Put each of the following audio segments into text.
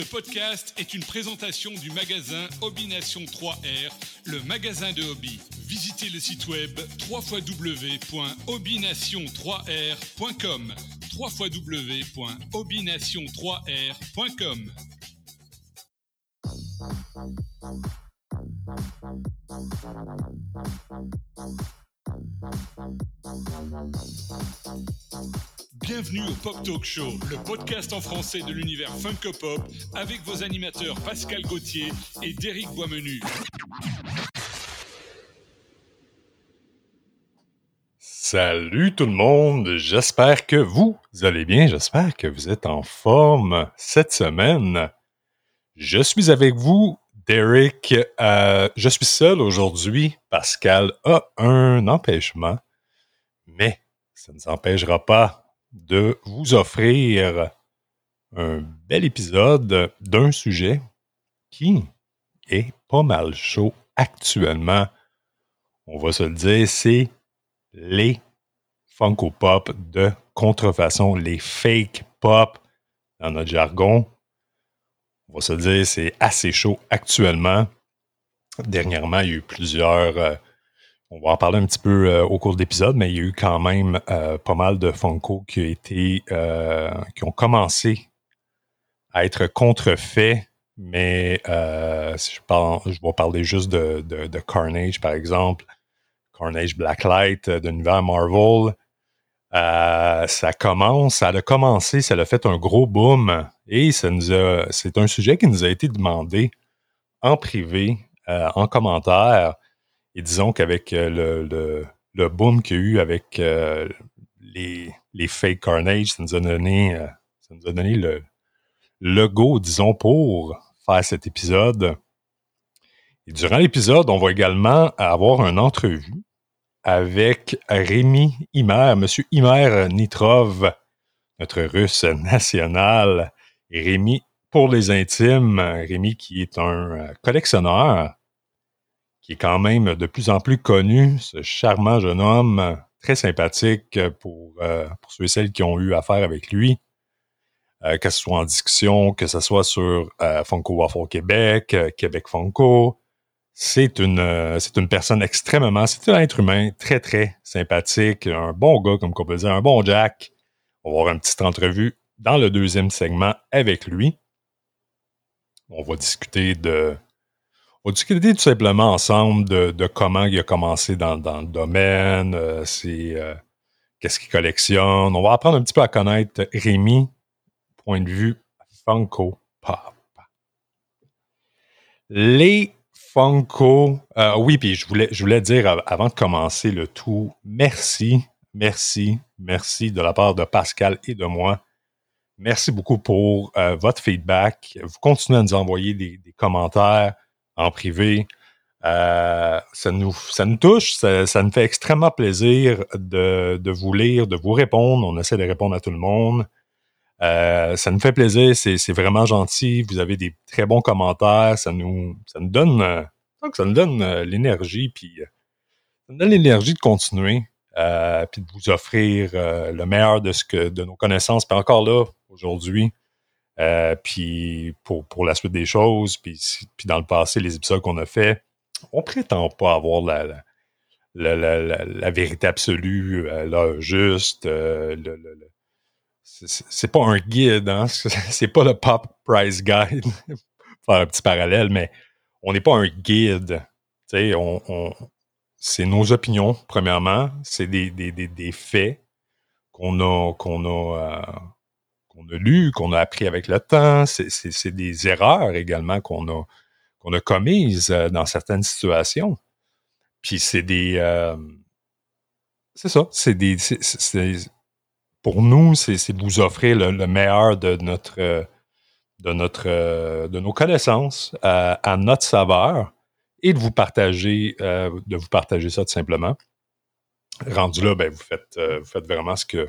Ce podcast est une présentation du magasin Hobby-Nation 3R, le magasin de hobby. Visitez le site web www.hobbynation3r.com www.hobbynation3r.com Bienvenue au Pop Talk Show, le podcast en français de l'univers Funko Pop, avec vos animateurs Pascal Gauthier et Derek Boismenu. Salut tout le monde, j'espère que vous allez bien, j'espère que vous êtes en forme cette semaine. Je suis avec vous, Derek. Euh, je suis seul aujourd'hui. Pascal a un empêchement, mais ça ne nous empêchera pas de vous offrir un bel épisode d'un sujet qui est pas mal chaud actuellement. On va se le dire, c'est les Funko Pop de contrefaçon, les fake pop dans notre jargon. On va se le dire, c'est assez chaud actuellement. Dernièrement, il y a eu plusieurs euh, on va en parler un petit peu euh, au cours de l'épisode, mais il y a eu quand même euh, pas mal de Funko qui, euh, ont commencé à être contrefaits, mais je, parle, vais parler juste de, Carnage, par exemple, Carnage Blacklight de l'univers Marvel. ça commence, ça a commencé, ça a fait un gros boom et ça nous c'est un sujet qui nous a été demandé en privé, en commentaire. Et disons qu'avec euh, le, le, boom qu'il y a eu avec euh, les, les fake Carnage, ça nous a donné, euh, ça nous a donné le, le go, disons, pour faire cet épisode. Et durant l'épisode, on va également avoir une entrevue avec Rémi Himer, Monsieur Himer Nitrov, notre russe national. Rémi, pour les intimes, Rémi qui est un collectionneur qui est quand même de plus en plus connu, ce charmant jeune homme, très sympathique pour, euh, pour ceux et celles qui ont eu affaire avec lui, euh, que ce soit en discussion, que ce soit sur euh, Funko Waffle Québec, Québec Funko. C'est une, c'est une personne extrêmement, c'est un être humain très, très sympathique, un bon gars, comme on peut dire, un bon Jack. On va avoir une petite entrevue dans le deuxième segment avec lui. On va discuter de on va discuter tout simplement ensemble de, comment il a commencé dans, le domaine, euh, euh, qu'est-ce qu'il collectionne. On va apprendre un petit peu à connaître Rémi, point de vue Funko Pop. Les Funko, euh, oui, puis je voulais, je voulais dire avant de commencer le tout, merci, merci, merci de la part de Pascal et de moi. Merci beaucoup pour votre feedback. Vous continuez à nous envoyer des commentaires en privé. Euh, ça, nous, ça nous touche, ça, ça nous fait extrêmement plaisir de, de, vous lire, de vous répondre. On essaie de répondre à tout le monde. Euh, ça nous fait plaisir, c'est vraiment gentil. Vous avez des très bons commentaires. Ça nous, ça nous donne, euh, euh, l'énergie, puis ça nous donne l'énergie de continuer, puis de vous offrir le meilleur de ce que de nos connaissances. Puis encore là, aujourd'hui, euh, puis pour, pour la suite des choses, puis, dans le passé, les épisodes qu'on a fait, on prétend pas avoir la, la, la, la vérité absolue, euh, là, juste. Euh, le, le, c'est pas un guide, hein? c'est pas le Pop Price Guide, faire un petit parallèle, mais on n'est pas un guide. On c'est nos opinions, premièrement, c'est des, des, des, des faits qu'on a, qu'on a, qu'on a lu, qu'on a appris avec le temps. C'est des erreurs également qu'on a, a commises euh, dans certaines situations. Puis c'est des... Euh, c'est ça, c'est des... pour nous, c'est vous offrir le, meilleur de notre... de, notre, de nos connaissances à, notre saveur et de vous partager, euh, de vous partager ça tout simplement. Rendu là, ben, vous, faites, vous faites vraiment ce que,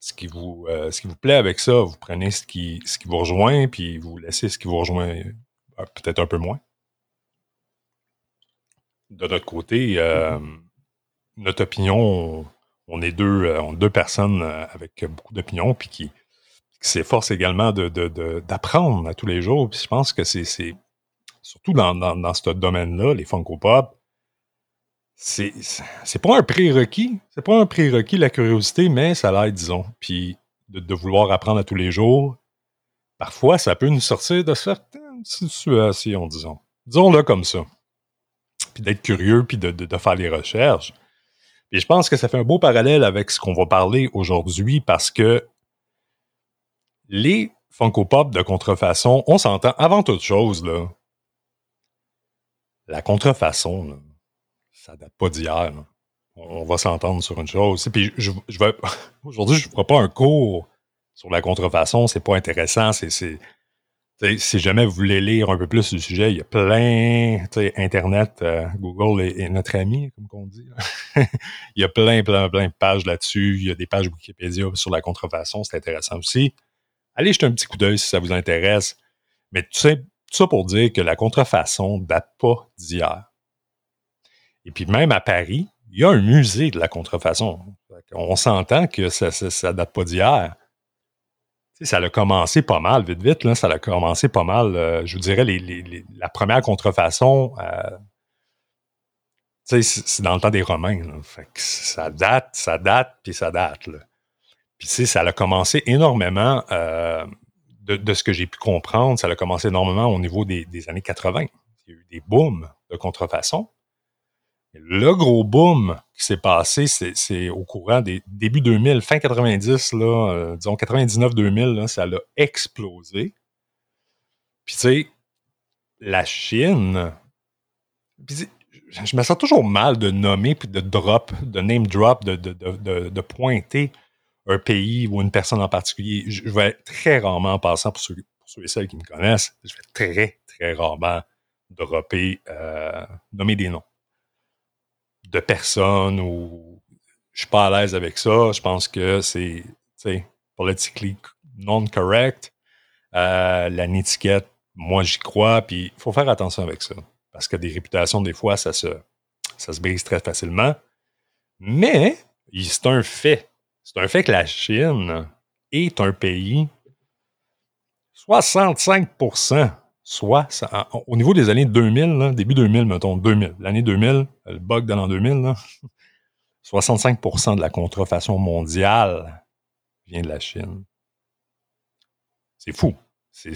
ce qui vous, euh, ce qui vous plaît avec ça, vous prenez ce qui, ce qui vous rejoint, puis vous laissez ce qui vous rejoint euh, peut-être un peu moins. De notre côté, euh, notre opinion, on, est deux, deux personnes avec beaucoup d'opinions, puis qui, qui s'efforce également d'apprendre de, à tous les jours. Puis je pense que c'est surtout dans, dans, ce domaine-là, les Funko Pop, c'est pas un prérequis. C'est pas un prérequis, la curiosité, mais ça l'aide, disons. Puis de, vouloir apprendre à tous les jours, parfois, ça peut nous sortir de certaines situations, disons. Disons-le comme ça. Puis d'être curieux, puis de, faire les recherches. Et je pense que ça fait un beau parallèle avec ce qu'on va parler aujourd'hui parce que les Funko Pop de contrefaçon, on s'entend avant toute chose, là. La contrefaçon, ça date pas d'hier. On va s'entendre sur une chose. Puis je, je aujourd'hui, je ne ferai pas un cours sur la contrefaçon. C'est pas intéressant. C'est si jamais vous voulez lire un peu plus du sujet, il y a plein, Internet, euh, Google est, notre ami, comme on dit. il y a plein, plein, plein de pages là-dessus. Il y a des pages Wikipédia sur la contrefaçon, c'est intéressant aussi. Allez jeter un petit coup d'œil si ça vous intéresse. Mais tu sais, tout ça pour dire que la contrefaçon date pas d'hier. Et puis même à Paris, il y a un musée de la contrefaçon. On s'entend que ça, ça, date pas d'hier. ça a commencé pas mal, vite, vite. Là, ça a commencé pas mal. Euh, je vous dirais, la première contrefaçon, euh, c'est dans le temps des Romains. ça date, ça date, puis ça date. Puis ça a commencé énormément, euh, de, ce que j'ai pu comprendre, ça a commencé énormément au niveau des, des années 80. Il y a eu des booms de contrefaçon. Le gros boom qui s'est passé, c'est au courant des débuts 2000, fin 90, là, euh, disons 99-2000, ça a explosé. Puis tu sais, la Chine, je me sens toujours mal de nommer, puis de drop, de name drop, de, de, pointer un pays ou une personne en particulier. Je vais très rarement, en passant pour ceux, et celles qui me connaissent, je vais très, très rarement dropper, euh, nommer des noms de personnes ou je suis pas à l'aise avec ça. Je pense que c'est politically non correct. Euh, la étiquette, moi j'y crois, puis il faut faire attention avec ça. Parce que des réputations, des fois, ça se, ça se brise très facilement. Mais c'est un fait. C'est un fait que la Chine est un pays 65 soit au niveau des années 2000, début 2000, mettons 2000, l'année 2000, le bug de l'an 2000, 65% de la contrefaçon mondiale vient de la Chine. C'est fou. C'est,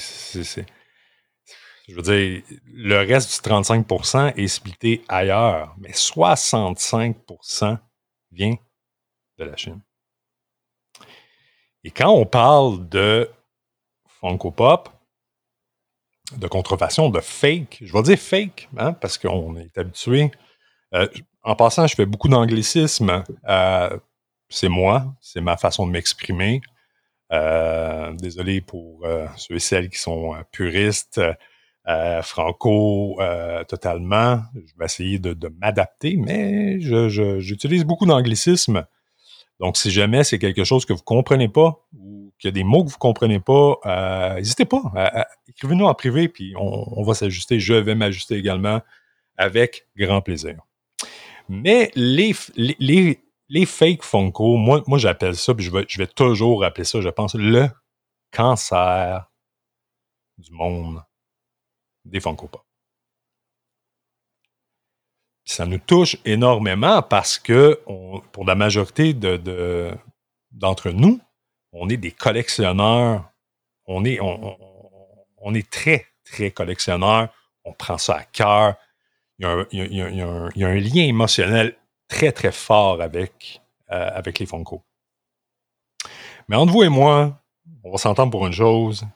je veux dire, le reste du 35% est splitté ailleurs, mais 65% vient de la Chine. Et quand on parle de Funko Pop, de contrefaçon, de fake. Je vais dire fake, hein, parce qu'on est habitué. Euh, en passant, je fais beaucoup d'anglicisme. Euh, c'est moi, c'est ma façon de m'exprimer. Euh, désolé pour ceux et celles qui sont puristes, franco, totalement. Je vais essayer de, m'adapter, mais j'utilise beaucoup d'anglicisme. Donc, si jamais c'est quelque chose que vous comprenez pas ou qu'il y a des mots que vous comprenez pas, n'hésitez pas. Écrivez-nous en privé, puis on, va s'ajuster. Je vais m'ajuster également avec grand plaisir. Mais les, les, les, fake Funko, moi, moi j'appelle ça, puis je vais, je vais toujours appeler ça, je pense, le cancer du monde des Funko Pop ça nous touche énormément parce que pour la majorité de, d'entre nous, on est des collectionneurs. On est, est très, très collectionneurs. On prend ça à cœur. Il y, a un, lien émotionnel très, très fort avec, euh, avec les Funko. Mais entre vous et moi, on va s'entendre pour une chose.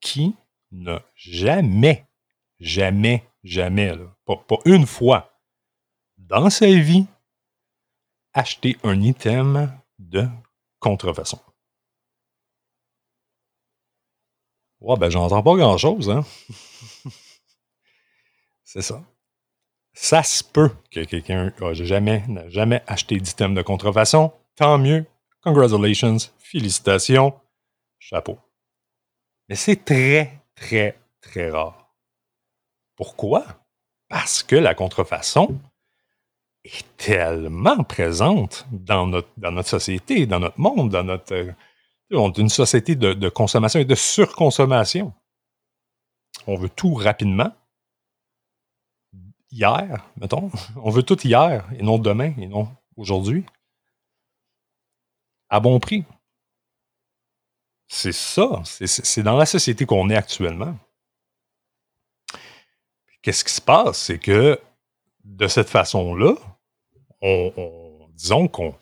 Qui n'a jamais, jamais, jamais, pas une fois, dans sa vie, acheter un item de contrefaçon? Ouais, ben j'entends pas grand-chose, hein? C'est ça. Ça se peut que quelqu'un n'a jamais, jamais acheté d'item de contrefaçon. Tant mieux. Congratulations. Félicitations. Chapeau. Mais c'est très, très, très rare. Pourquoi? Parce que la contrefaçon, est tellement présente dans notre, dans notre société, dans notre monde, dans notre, On est une société de, consommation et de surconsommation. On veut tout rapidement. Hier, mettons. On veut tout hier et non demain et non aujourd'hui. À bon prix. C'est ça. C'est dans la société qu'on est actuellement. Qu'est-ce qui se passe? C'est que de cette façon-là, on, disons qu'on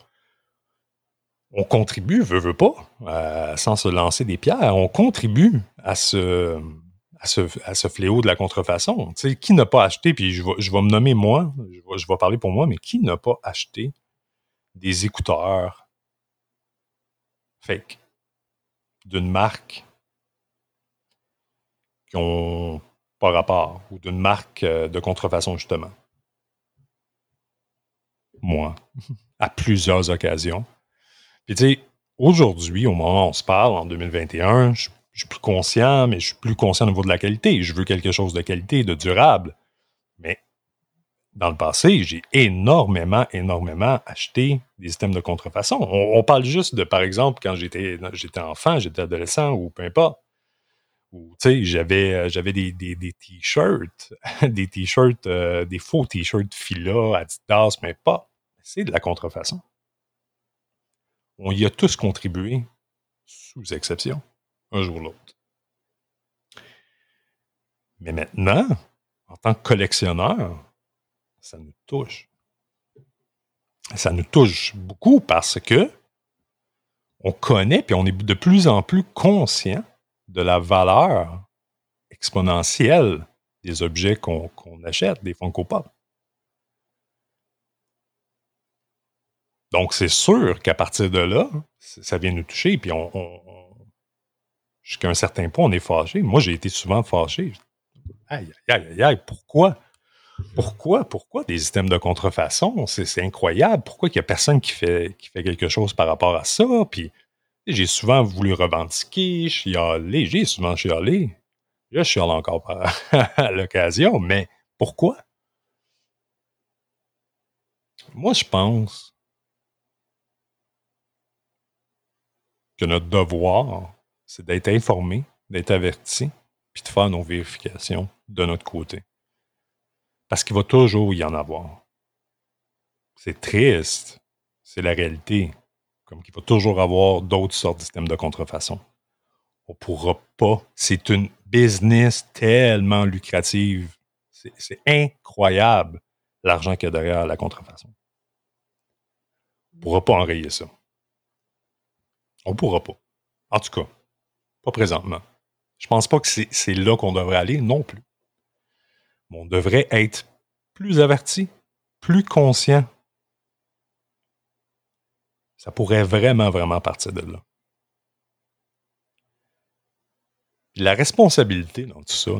on contribue, veut, veut pas, euh, sans se lancer des pierres, on contribue à ce, fléau de la contrefaçon. qui n'a pas acheté, puis je vais, me nommer moi, je vais, je vais parler pour moi, mais qui n'a pas acheté des écouteurs fake d'une marque qui ont pas rapport ou d'une marque euh, de contrefaçon, justement? Moi, à plusieurs occasions. Puis, tu sais, aujourd'hui, au moment où on se parle, en 2021, je, suis plus conscient, mais je suis plus conscient au niveau de la qualité. Je veux quelque chose de qualité, de durable. Mais dans le passé, j'ai énormément, énormément acheté des systèmes de contrefaçon. On, parle juste de, par exemple, quand j'étais, enfant, j'étais adolescent ou peu importe. Ou, tu sais, j'avais, euh, des t-shirts, des t-shirts, euh, des faux t-shirts Fila, Adidas, mais pas. C'est de la contrefaçon. On y a tous contribué, sous exception, un jour ou l'autre. Mais maintenant, en tant que collectionneur, ça nous touche. Ça nous touche beaucoup parce que on connaît puis on est de plus en plus conscient de la valeur exponentielle des objets qu'on achète, des Funko Pop. Donc, c'est sûr qu'à partir de là, ça vient nous toucher, puis on, jusqu'à un certain point, on est fâché. Moi, j'ai été souvent fâché. Aïe, aïe, aïe, aïe, pourquoi? Pourquoi? Pourquoi des systèmes de contrefaçon? C'est incroyable. Pourquoi il n'y a personne qui fait, qui fait quelque chose par rapport à ça? Puis j'ai souvent voulu revendiquer, chialer, j'ai souvent chialé. Je chiale encore à l'occasion, mais pourquoi? Moi, je pense que notre devoir, c'est d'être informé, d'être averti, puis de faire nos vérifications de notre côté. Parce qu'il va toujours y en avoir. C'est triste. C'est la réalité. Comme qu'il va toujours avoir d'autres sortes de systèmes de contrefaçon. On ne pourra pas. C'est une business tellement lucrative. C'est incroyable l'argent qu'il y a derrière la contrefaçon. On ne pourra pas enrayer ça. On pourra pas. En tout cas, pas présentement. Je pense pas que c'est là qu'on devrait aller non plus on devrait être plus averti, plus conscient. Ça pourrait vraiment, vraiment partir de là. la responsabilité dans tout ça,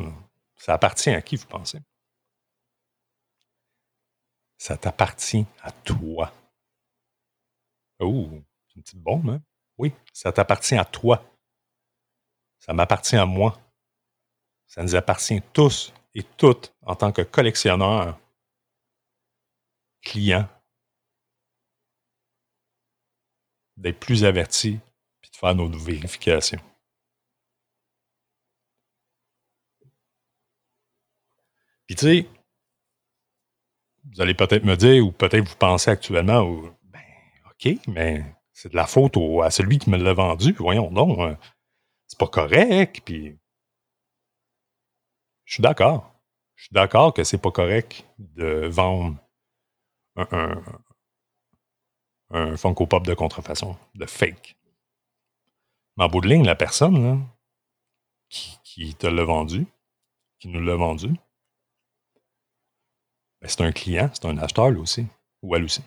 ça appartient à qui, vous pensez? Ça t'appartient à toi. Oh, c'est une petite bombe, hein? Oui, ça t'appartient à toi. Ça m'appartient à moi. Ça nous appartient tous et toutes en tant que collectionneur, client, d'être plus averti puis de faire nos vérifications. Puis tu sais, vous allez peut-être me dire, ou peut-être vous pensez actuellement, ben, OK, mais c'est de la faute à celui qui me l'a vendu. Voyons donc, hein. c'est pas correct. Puis je suis d'accord. Je suis d'accord que c'est pas correct de vendre un, un, Funko Pop de contrefaçon, de fake. Mais en bout de ligne, la personne qui, te l'a vendu, qui nous l'a vendu, ben, c'est un client, c'est un acheteur lui aussi, ou elle aussi.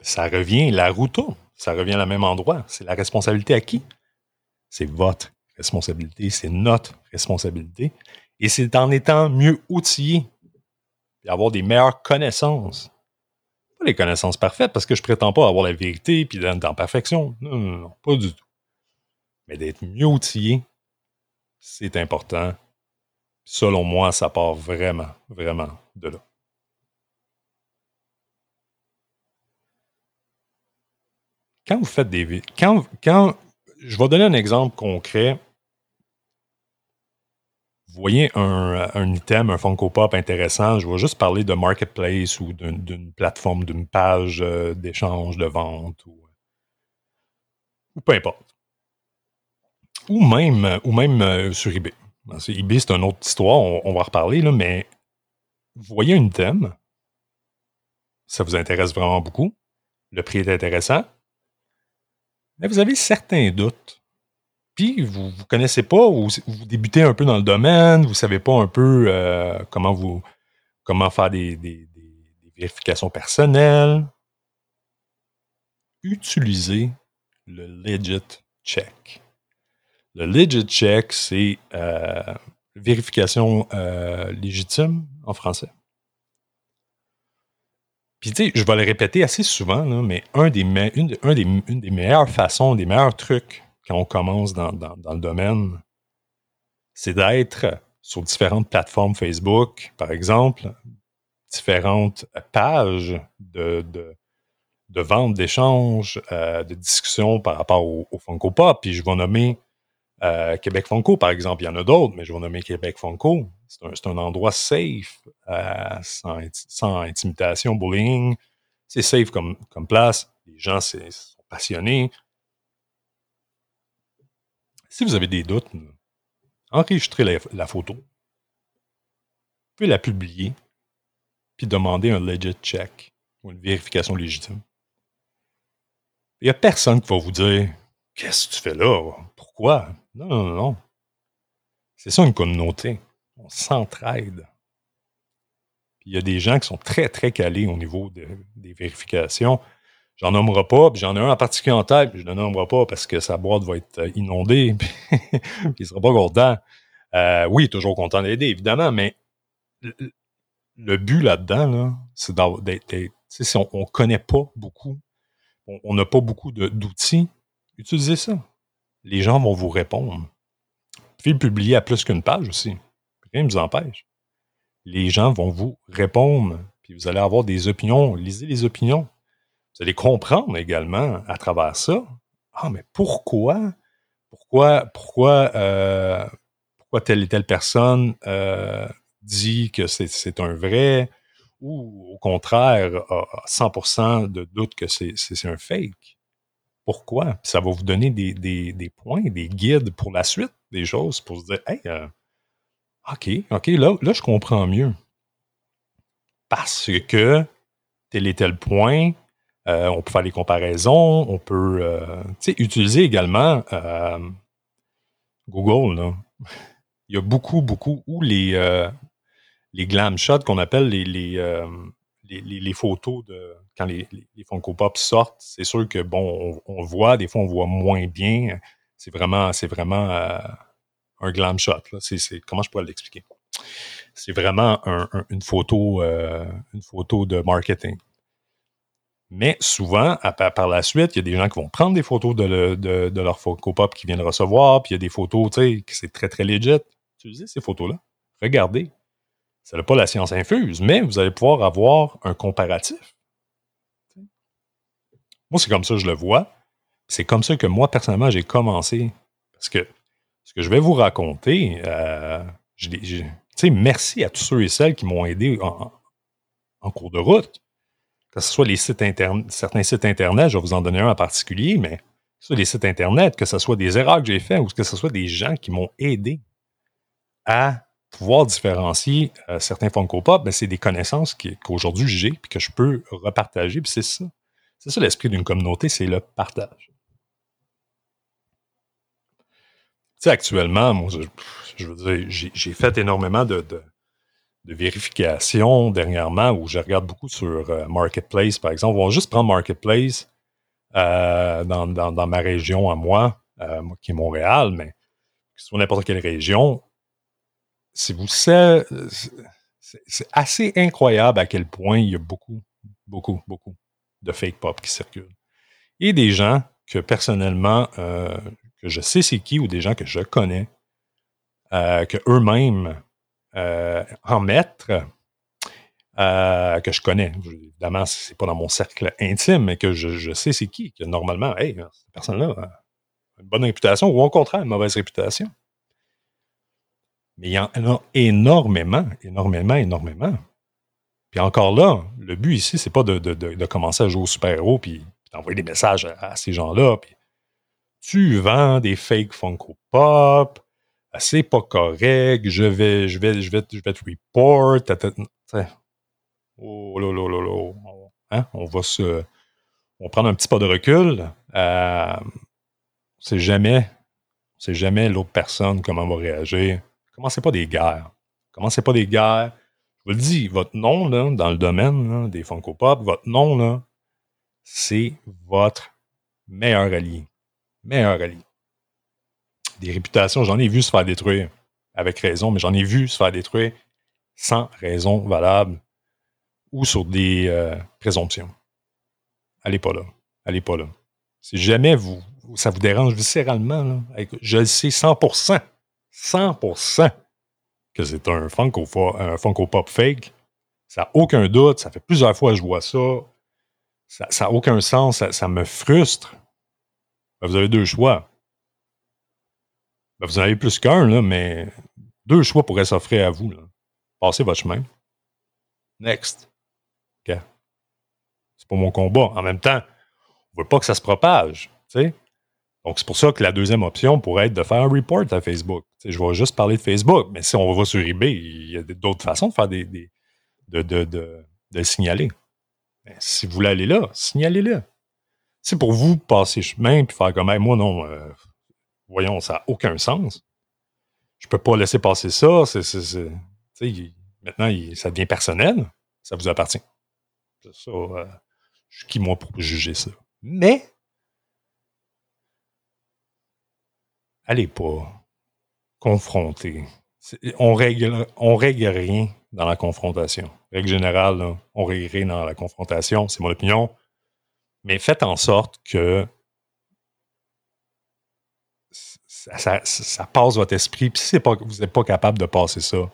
Ça revient, la roue ça revient à même endroit. C'est la responsabilité à qui? C'est votre responsabilité, c'est notre responsabilité. Et c'est en étant mieux outillé et avoir des meilleures connaissances. Pas les connaissances parfaites, parce que je prétends pas avoir la vérité puis dans, la perfection. Non, non, non, pas du tout. Mais d'être mieux outillé, c'est important. Selon moi, ça part vraiment, vraiment de là. Quand vous faites des quand, quand je vais donner un exemple concret. Voyez un, un item, un Funko Pop intéressant, je vais juste parler de marketplace ou d'une plateforme, d'une page euh, d'échange, de vente ou, ou peu importe. Ou même, ou même euh, sur eBay. eBay, c'est une autre histoire, on, va reparler, là, mais voyez un item, ça vous intéresse vraiment beaucoup, le prix est intéressant, mais vous avez certains doutes. Puis vous ne connaissez pas, ou vous débutez un peu dans le domaine, vous ne savez pas un peu euh, comment vous comment faire des, des, vérifications personnelles. Utilisez le legit check. Le legit check, c'est euh, vérification euh, légitime en français. Puis, tu sais, je vais le répéter assez souvent, mais une, des, meilleures façons, des meilleurs trucs quand on commence dans, le domaine, c'est d'être sur différentes plateformes Facebook, par exemple, différentes pages de, de, vente, d'échange, euh, de discussion par rapport au, au, Funko Pop. Puis je vais nommer euh, Québec Funko, par exemple. Il y en a d'autres, mais je vais nommer Québec Funko. C'est un, endroit safe, euh, sans, intimidation, bullying. C'est safe comme, place. Les gens sont passionnés. Si vous avez des doutes, enregistrez la, photo. Vous pouvez la publier, puis demander un legit check ou une vérification légitime. Il n'y a personne qui va vous dire Qu'est-ce que tu fais là? Pourquoi Non, non, non. C'est ça une communauté on s'entraide. il y a des gens qui sont très, très calés au niveau des vérifications. J'en nommerai pas, puis j'en ai un en particulier en tête, puis je ne le nommerai pas parce que sa boîte va être euh, inondée, puis, il ne sera pas content. Euh, oui, toujours content d'aider, évidemment, mais le, but là-dedans, c'est d'être. Si on ne connaît pas beaucoup, on n'a pas beaucoup d'outils, utilisez ça. Les gens vont vous répondre. Puis publier à plus qu'une page aussi vous empêche. Les gens vont vous répondre, puis vous allez avoir des opinions. Lisez les opinions. Vous allez comprendre également à travers ça. Ah, mais pourquoi? Pourquoi, pourquoi, euh, pourquoi telle et telle personne euh, dit que c'est un vrai ou au contraire a 100% de doute que c'est un fake? Pourquoi? ça va vous donner des, des, points, des guides pour la suite des choses, pour se dire, hey, euh, OK, OK, là, là, je comprends mieux. Parce que tel et tel point, euh, on peut faire les comparaisons, on peut euh, utiliser également euh, Google. Là. Il y a beaucoup, beaucoup, ou les, les glam shots qu'on appelle les, les, les, photos de quand les, les Funko Pop sortent. C'est sûr que, bon, on, on, voit, des fois, on voit moins bien. C'est vraiment, c'est vraiment un glam shot. C'est, comment je pourrais l'expliquer? C'est vraiment une, photo, euh, une photo de marketing. Mais souvent, par la suite, il y a des gens qui vont prendre des photos de, de, leur photo pop qu'ils viennent recevoir, puis il y a des photos, tu sais, qui c'est très, très legit. Utilisez ces photos-là. Regardez. Ce n'est pas la science infuse, mais vous allez pouvoir avoir un comparatif. Moi, c'est comme ça que je le vois. C'est comme ça que moi, personnellement, j'ai commencé. Parce que ce que je vais vous raconter, euh, merci à tous ceux et celles qui m'ont aidé en, cours de route. Que ce soit les sites certains sites Internet, je vais vous en donner un en particulier, mais soit les sites Internet, que ce soit des erreurs que j'ai faites ou que ce soit des gens qui m'ont aidé à pouvoir différencier euh, certains Funko Pop, ben, c'est des connaissances qu'aujourd'hui j'ai et que je peux repartager. c'est ça. C'est ça l'esprit d'une communauté, c'est le partage. Actuellement, moi, je, veux dire, j'ai fait énormément de, vérifications dernièrement où je regarde beaucoup sur euh, Marketplace, par exemple. On va juste prendre Marketplace euh, dans, dans, ma région à moi, euh, qui est Montréal, mais sur n'importe quelle région. Si vous savez, c'est assez incroyable à quel point il y a beaucoup, beaucoup, beaucoup de fake pop qui circulent. Et des gens que personnellement, je sais c'est qui ou des gens que je connais, euh, que eux-mêmes euh, en mettre, euh, que je connais. Évidemment, c'est pas dans mon cercle intime, mais que je, sais c'est qui, que normalement, hey, cette personne-là a une bonne réputation ou au contraire, une mauvaise réputation. Mais il y en a énormément, énormément, énormément. Puis encore là, le but ici, c'est pas de, commencer à jouer au super-héros puis d'envoyer des messages à, ces gens-là. Tu vends des fake Funko Pop, c'est pas correct, je vais, je vais, je vais, je te report. Oh là là là là. Hein? On va se. On va prendre un petit pas de recul. Euh, c'est jamais. C'est jamais l'autre personne comment va réagir. Commencez pas des guerres. Commencez pas des guerres. Je vous le dis, votre nom dans le domaine des Funko Pop, votre nom, c'est votre meilleur allié. Meilleur allié. Des réputations, j'en ai vu se faire détruire. Avec raison, mais j'en ai vu se faire détruire sans raison valable ou sur des euh, présomptions. Allez pas là. Allez pas là. Si jamais vous, ça vous dérange viscéralement, je le sais 100%, 100% que c'est un Funko, un Funko Pop fake. Ça n'a aucun doute. Ça fait plusieurs fois que je vois ça. Ça n'a aucun sens. Ça, me frustre. Ben, vous avez deux choix. Ben, vous en avez plus qu'un, mais deux choix pourraient s'offrir à vous. Passez votre chemin. Next. C'est pas mon combat. En même temps, on veut pas que ça se propage. Donc, c'est pour ça que la deuxième option pourrait être de faire un report à Facebook. je vais juste parler de Facebook, mais si on va sur eBay, il y a d'autres façons de faire des, de, de, de, signaler. si vous voulez aller là, signalez-le. C'est pour vous passer chemin et faire comme moi, non, euh, voyons, ça n'a aucun sens. Je peux pas laisser passer ça. maintenant, ça devient personnel. Ça vous appartient. Ça, euh, je suis qui, moi, pour juger ça? Mais, allez pas confronter. On règle, on règle rien dans la confrontation. Règle générale, on règle rien dans la confrontation, c'est mon opinion. Mais faites en sorte que ça, passe votre esprit. Puis si vous n'êtes pas capable de passer ça,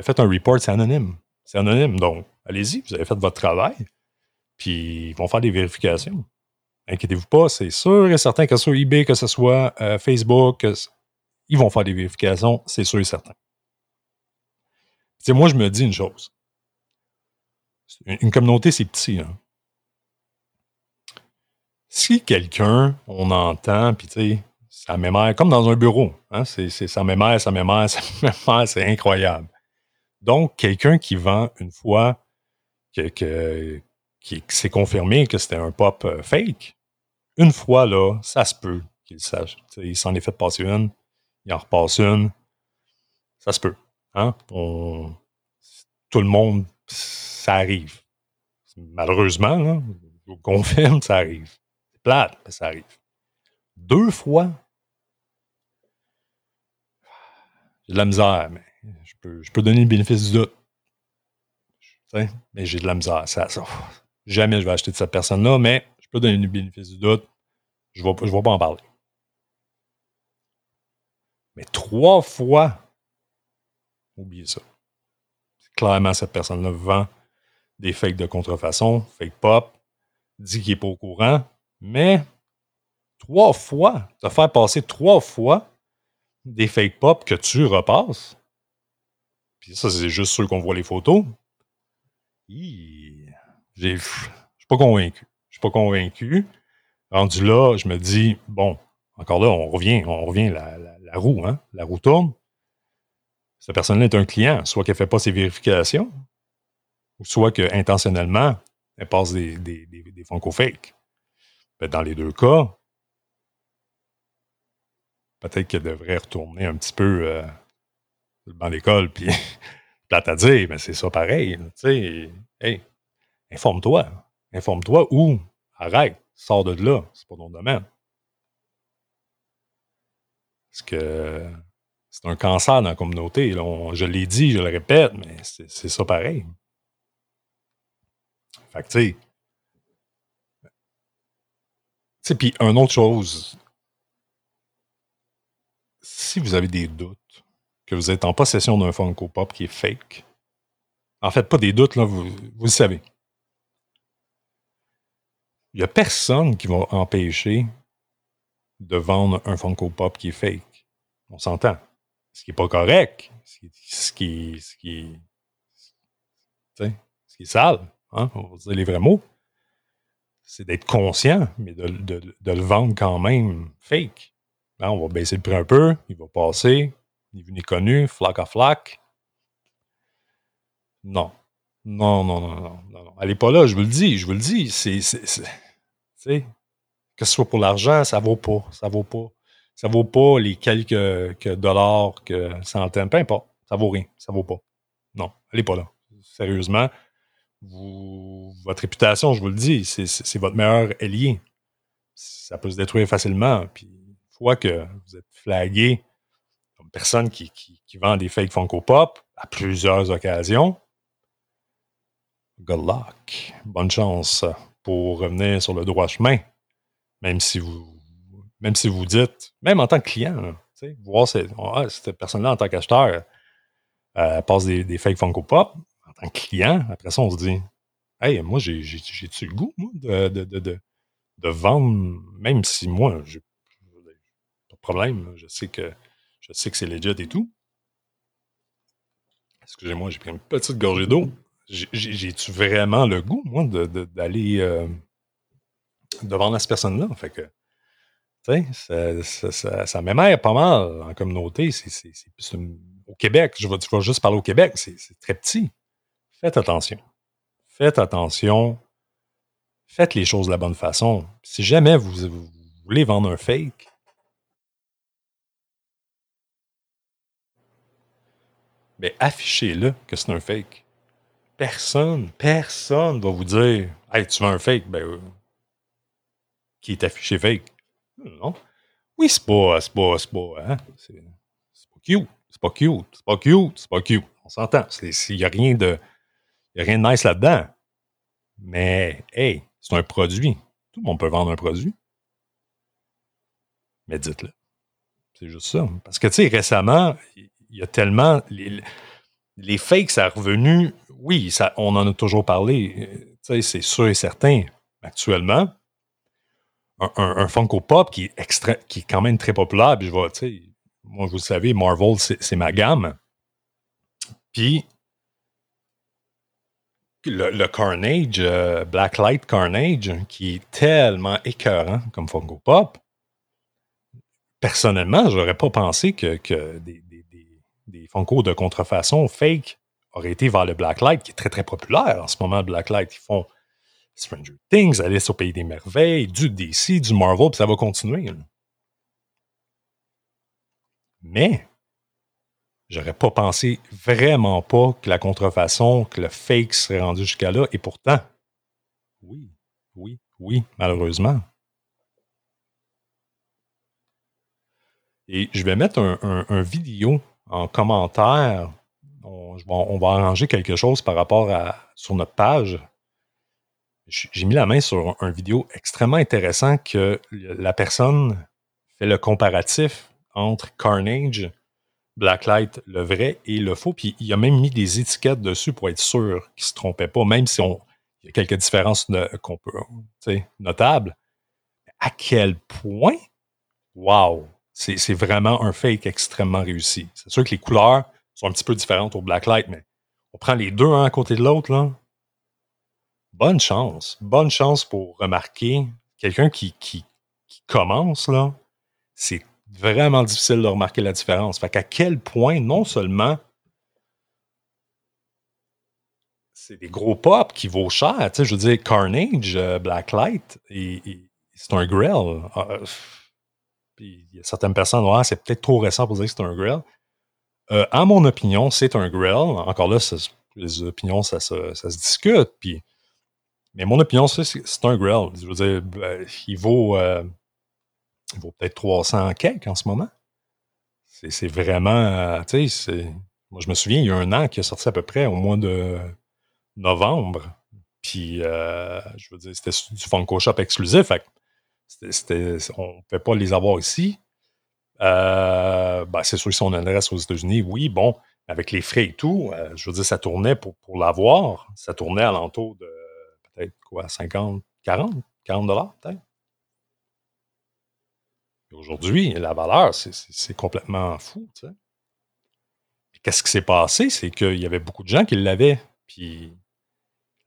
faites un report, c'est anonyme. C'est anonyme. Donc, allez-y, vous avez fait votre travail. Puis ils vont faire des vérifications. Inquiétez-vous pas, c'est sûr et certain que ce soit eBay, que ce soit euh, Facebook, ils vont faire des vérifications, c'est sûr et certain. moi, je me dis une chose. Une, communauté, c'est petit. Hein. Si quelqu'un, on entend, puis tu sais, ça m'émère, comme dans un bureau, hein, c'est, ça m'émère, ça m'émère, ça m'émère, c'est incroyable. Donc, quelqu'un qui vend une fois que, que, qui, s'est confirmé que c'était un pop euh, fake, une fois là, ça se peut qu'il sache. il s'en est fait passer une, il en repasse une. Ça se peut. Hein? tout le monde, ça arrive. Malheureusement, là, je vous confirme, ça arrive. Plate, ça arrive. Deux fois, j'ai de la misère, mais je peux, je peux donner le bénéfice du doute. Mais j'ai de la misère. Ça, ça, Jamais je vais acheter de cette personne-là, mais je peux donner le bénéfice du doute. Je ne vais, je vais pas en parler. Mais trois fois, oubliez ça. Clairement, cette personne-là vend des fakes de contrefaçon, fake pop, dit qu'il n'est pas au courant, mais trois fois, te faire passer trois fois des fake pop que tu repasses, puis ça, c'est juste ceux qu'on voit les photos. Je suis pas convaincu. Je suis pas convaincu. Rendu là, je me dis, bon, encore là, on revient, on revient la, roue, hein? La roue tourne. Cette personne-là est un client, soit qu'elle ne fait pas ses vérifications, soit qu'intentionnellement, elle passe des, des, des. Ben, dans les deux cas, peut-être qu'elle devrait retourner un petit peu euh, dans l'école, puis plate à dire, mais c'est ça pareil. Tu sais, hey, informe-toi. Informe-toi ou arrête, sors de là. C'est pas ton domaine. Parce que c'est un cancer dans la communauté. je l'ai dit, je le répète, mais c'est ça pareil. Fait que, tu sais. Puis, une autre chose, si vous avez des doutes que vous êtes en possession d'un Funko Pop qui est fake, En fait, pas des doutes, là, vous, vous le savez. Il n'y a personne qui va empêcher de vendre un Funko Pop qui est fake. On s'entend. Ce qui n'est pas correct, ce qui, ce qui, ce qui, ce qui est sale, hein, on va dire les vrais mots, c'est d'être conscient, mais de, de, de, le vendre quand même fake. Là, on va baisser le prix un peu, il va passer, ni vu ni connu, flac à flac. Non. Non, non, non, non, non. Elle n'est pas là, je vous le dis, je vous le dis. C'est, que ce soit pour l'argent, ça vaut pas. Ça vaut pas. Ça vaut pas les quelques que dollars, que centaines, peu importe. Ça vaut rien. Ça vaut pas. Non, elle n'est pas là. Sérieusement, votre réputation, je vous le dis, c'est votre meilleur allié. Ça peut se détruire facilement. Puis, une fois que vous êtes flagué comme personne qui, qui, vend des fake Funko Pop à plusieurs occasions, good luck. Bonne chance pour revenir sur le droit chemin. Même si vous, même si vous dites, même en tant que client, ah, cette, personne-là en tant qu'acheteur euh, passe des, des, fake Funko Pop, en tant que client, après ça, on se dit, hey, moi, j'ai-tu le goût, moi, de, de, de, de, vendre, même si moi, j'ai pas de problème, je sais que je sais que c'est legit et tout. Excusez-moi, j'ai pris une petite gorgée d'eau. J'ai-tu vraiment le goût, moi, d'aller euh, de vendre à cette personne-là? Fait ça, ça, m'émère pas mal en communauté. Au Québec, je vais, je vais, juste parler au Québec, c'est très petit. Faites attention. Faites attention. Faites les choses de la bonne façon. Si jamais vous, voulez vendre un fake, mais affichez-le que c'est un fake. Personne, personne va vous dire Hey, tu veux un fake? Ben, euh, qui est affiché fake. Non. Oui, c'est pas, c'est pas, c'est pas, hein? c'est, pas cute. C'est pas cute. C'est pas cute. C'est pas cute. On s'entend. Il n'y a rien de, y a rien de nice là-dedans. Mais, hey, c'est un produit. Tout le monde peut vendre un produit. Mais dites-le. C'est juste ça. Parce que, tu sais, récemment, il y a tellement. Les, fakes, ça a revenu. Oui, on en a toujours parlé. Tu sais, c'est sûr et certain. Actuellement, un, Funko Pop qui est, qui est quand même très populaire. Puis je vois, tu sais, moi, vous le savez, Marvel, c'est ma gamme. Puis, le, Carnage, euh, Blacklight Carnage, qui est tellement écœurant comme Funko Pop, personnellement, je n'aurais pas pensé que, des, Funko de contrefaçon fake auraient été vers le Blacklight, qui est très très populaire en ce moment. Blacklight, ils font Stranger Things, Alice au Pays des Merveilles, du DC, du Marvel, puis ça va continuer. Mais, j'aurais pas pensé vraiment pas que la contrefaçon, que le fake serait rendu jusqu'à là, et pourtant, oui, oui, oui, malheureusement. Et je vais mettre un, vidéo en commentaire. On, va arranger quelque chose par rapport à sur notre page j'ai mis la main sur un vidéo extrêmement intéressant que la personne fait le comparatif entre Carnage, Blacklight, le vrai et le faux. Puis il a même mis des étiquettes dessus pour être sûr qu'il ne se trompait pas, même si on, y a quelques différences qu'on peut, notables. À quel point, wow, c'est vraiment un fake extrêmement réussi. C'est sûr que les couleurs sont un petit peu différentes au Blacklight, mais on prend les deux un à côté de l'autre, là bonne chance. Bonne chance pour remarquer quelqu'un qui, qui, commence, là. C'est vraiment difficile de remarquer la différence. Fait qu'à quel point, non seulement c'est des gros pop qui vaut cher, tu sais, je veux dire, Carnage, euh, Blacklight, c'est un grill. Ah, euh, puis il y a certaines personnes, ouais, c'est peut-être trop récent pour dire que c'est un grill. Euh, à mon opinion, c'est un grill. Encore là, les opinions, ça, ça, ça se discute. Puis mais mon opinion, c'est un grill. Je veux dire, ben, il vaut, euh, vaut peut-être 300 quelques en ce moment. C'est vraiment, euh, tu sais, moi je me souviens, il y a un an qui est sorti à peu près au mois de novembre. Puis, euh, je veux dire, c'était du Funko Shop exclusif. Fait on ne peut pas les avoir ici. Ben, c'est sûr que si on adresse aux États-Unis, oui, bon. avec les frais et tout, euh, je veux dire, ça tournait pour, pour l'avoir, ça tournait à l'entour de peut-être quoi, 50, 40, 40 dollars peut-être. Aujourd'hui, la valeur, c'est complètement fou. Qu'est-ce qui s'est passé? C'est qu'il y avait beaucoup de gens qui l'avaient. Puis,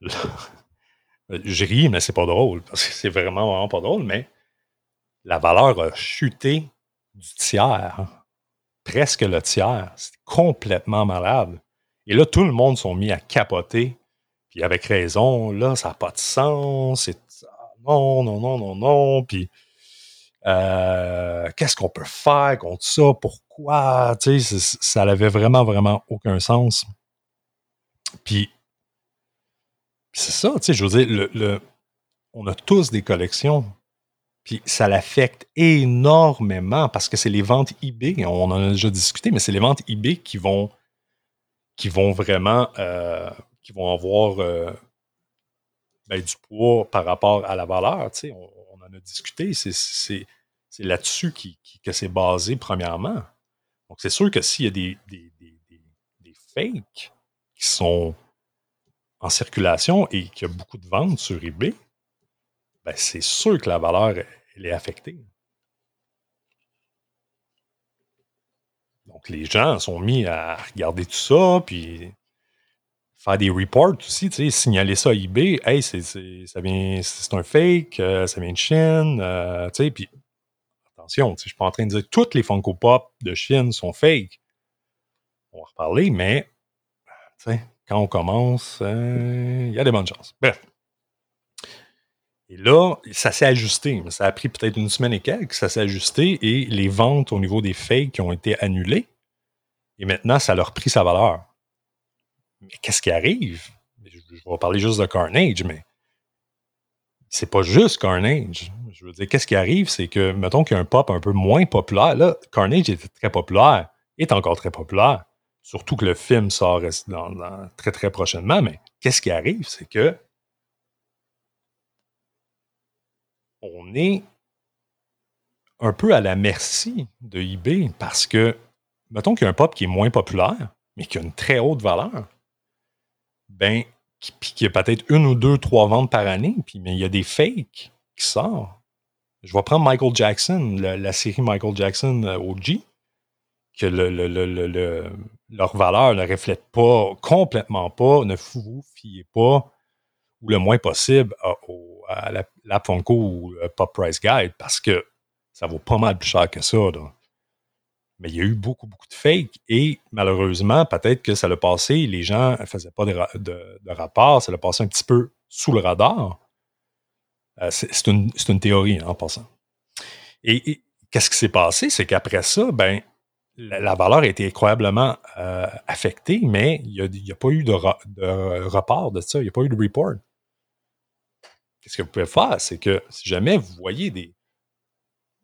je ris, mais c'est pas drôle, parce que c'est vraiment, vraiment pas drôle, mais la valeur a chuté du tiers. Hein. Presque le tiers. C'est complètement malade. Et là, tout le monde s'est mis à capoter. Puis avec raison, là, ça n'a pas de sens. Non, non, non, non, non. Puis euh, qu'est-ce qu'on peut faire contre ça? Pourquoi? Tu sais, ça n'avait vraiment, vraiment aucun sens. Puis, c'est ça, tu sais, je veux dire, le, on a tous des collections. Puis ça l'affecte énormément parce que c'est les ventes eBay, on en a déjà discuté, mais c'est les ventes eBay qui vont, qui vont vraiment, euh, qui vont avoir euh, ben, du poids par rapport à la valeur. Tu sais, on, on en a discuté. C'est c'est là-dessus que c'est basé, premièrement. Donc, c'est sûr que s'il y a des, des, fakes qui sont en circulation et qu'il y a beaucoup de ventes sur eBay, ben c'est sûr que la valeur elle est affectée. Donc, les gens sont mis à regarder tout ça, puis faire des reports aussi, tu sais, signaler ça à eBay. Hey, c'est, ça vient, c'est un fake, euh, ça vient de Chine, euh, tu sais, puis attention, je suis pas en train de dire que toutes les Funko Pop de Chine sont fake. On va reparler, mais quand on commence, euh, il y a des bonnes chances. Bref. Et là, ça s'est ajusté. Ça a pris peut-être une semaine et quelques, ça s'est ajusté et les ventes au niveau des fakes ont été annulées. Et maintenant, ça leur a pris sa valeur. Mais qu'est-ce qui arrive? Je, je vais parler juste de Carnage, mais c'est pas juste Carnage. Je veux dire, qu'est-ce qui arrive, c'est que, mettons qu'il y a un pop un peu moins populaire. Là, Carnage était très populaire, est encore très populaire. Surtout que le film sort très très prochainement. Mais qu'est-ce qui arrive, c'est que on est un peu à la merci de eBay parce que, mettons qu'il y a un pop qui est moins populaire, mais qui a une très haute valeur, ben, puis qu'il y a peut-être une ou deux, trois ventes par année, mais il y a des fakes qui sortent. Je vais prendre Michael Jackson, la, série Michael Jackson euh, OG, que leur valeur ne reflète pas, complètement pas, ne vous fiez pas, ou le moins possible, à, la, Funko ou Pop Price Guide, parce que ça vaut pas mal plus cher que ça. Mais il y a eu beaucoup, beaucoup de fakes, et malheureusement, peut-être que ça l'a passé, les gens ne faisaient pas de, de, de rapport, ça l'a passé un petit peu sous le radar. Euh, c'est une, théorie hein, en passant. Et, qu'est-ce qui s'est passé? C'est qu'après ça, ben, la, valeur a été incroyablement euh, affectée, mais il n'y a, pas eu de, report de ça, il n'y a pas eu de report. Qu'est-ce que vous pouvez faire? C'est que si jamais vous voyez des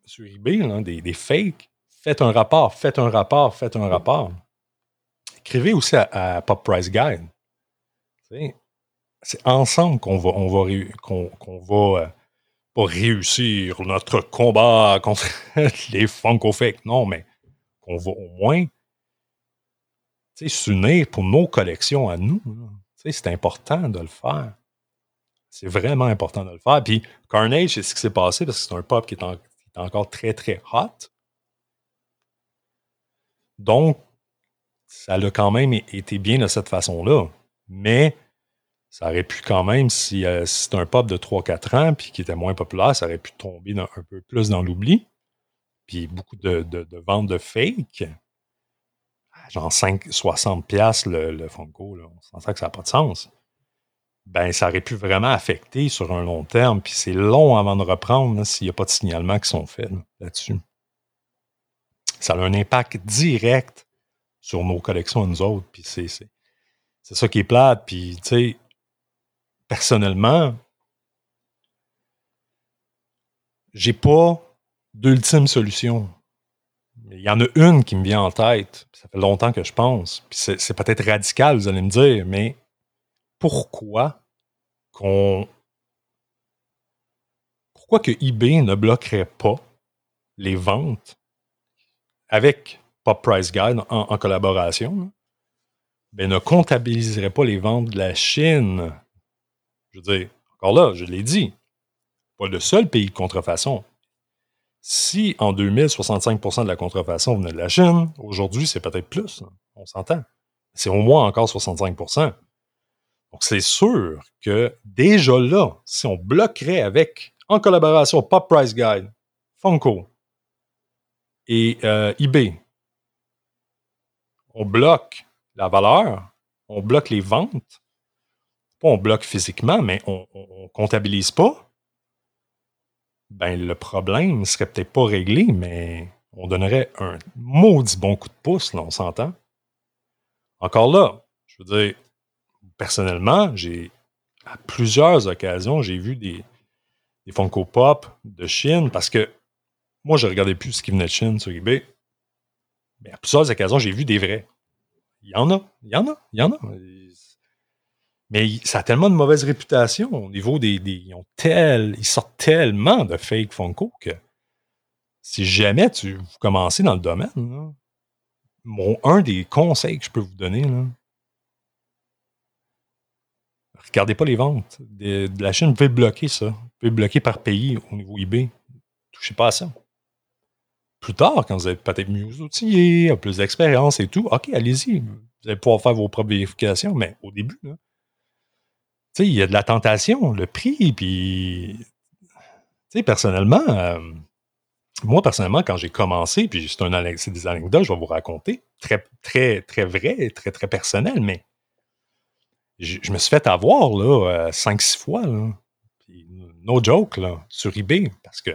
sur eBay des, fakes, faites un rapport, faites un rapport, faites un rapport. Écrivez aussi à, Pop Price Guide c'est ensemble qu'on va, on va, qu'on, va euh, pas réussir notre combat contre les Fake. Non, mais qu'on va au moins s'unir pour nos collections à nous. C'est important de le faire. C'est vraiment important de le faire. Puis Carnage, c'est ce qui s'est passé parce que c'est un pop qui est, encore très, très hot. Donc, ça a quand même été bien de cette façon-là. Mais ça aurait pu quand même, si, euh, c'est un pop de 3-4 ans, puis qui était moins populaire, ça aurait pu tomber un peu plus dans l'oubli. Puis beaucoup de, ventes de fake. Genre 5, 60 pièces le, Funko, là. on sent que ça n'a pas de sens. Ben, ça aurait pu vraiment affecter sur un long terme, puis c'est long avant de reprendre s'il n'y a pas de signalements qui sont faits là-dessus. Ça a un impact direct sur nos collections nous autres, puis c'est, c'est, c'est ça qui est plate, puis tu sais, personnellement, j'ai pas d'ultime solution. Il y en a une qui me vient en tête. Ça fait longtemps que je pense. c'est, peut-être radical, vous allez me dire, mais pourquoi qu'on. Pourquoi que eBay ne bloquerait pas les ventes avec Pop Price Guide en, collaboration ben, ne comptabiliserait pas les ventes de la Chine. Je veux dire, encore là, je l'ai dit, pas le seul pays de contrefaçon. Si en 2000, 65% de la contrefaçon venait de la Chine, aujourd'hui, c'est peut-être plus. On s'entend. C'est au moins encore 65%. Donc, c'est sûr que déjà là, si on bloquerait avec, en collaboration, Pop Price Guide, Funko et euh, eBay, on bloque la valeur, on bloque les ventes, pas on bloque physiquement, mais on ne comptabilise pas, ben le problème ne serait peut-être pas réglé, mais on donnerait un maudit bon coup de pouce, là, on s'entend. Encore là, je veux dire, personnellement, j'ai à plusieurs occasions, j'ai vu des, des Funko Pop de Chine parce que moi, je regardais plus ce qui venait de Chine sur eBay. Mais à plusieurs occasions, j'ai vu des vrais. Il y en a, il y en a, il y en a. Mais ça a tellement de mauvaise réputation au niveau des. ils, ont tel, ils sortent tellement de fake Funko que si jamais tu vous commencez dans le domaine, un des conseils que je peux vous donner, là, regardez pas les ventes. De, la chaîne, vous pouvez bloquer ça. Vous pouvez bloquer par pays au niveau eBay. Touchez pas à ça plus tard, quand vous êtes peut-être mieux outillé, plus d'expérience et tout, OK, allez-y. Vous allez pouvoir faire vos propres vérifications, mais au début, sais, il y a de la tentation, le prix, puis, tu sais, personnellement, euh, moi, personnellement, quand j'ai commencé, puis c'est des anecdotes, je vais vous raconter, très, très, très vrai, très, très personnel, mais je, me suis fait avoir, là, 5-6 euh, fois, là. no joke, là, sur eBay, parce que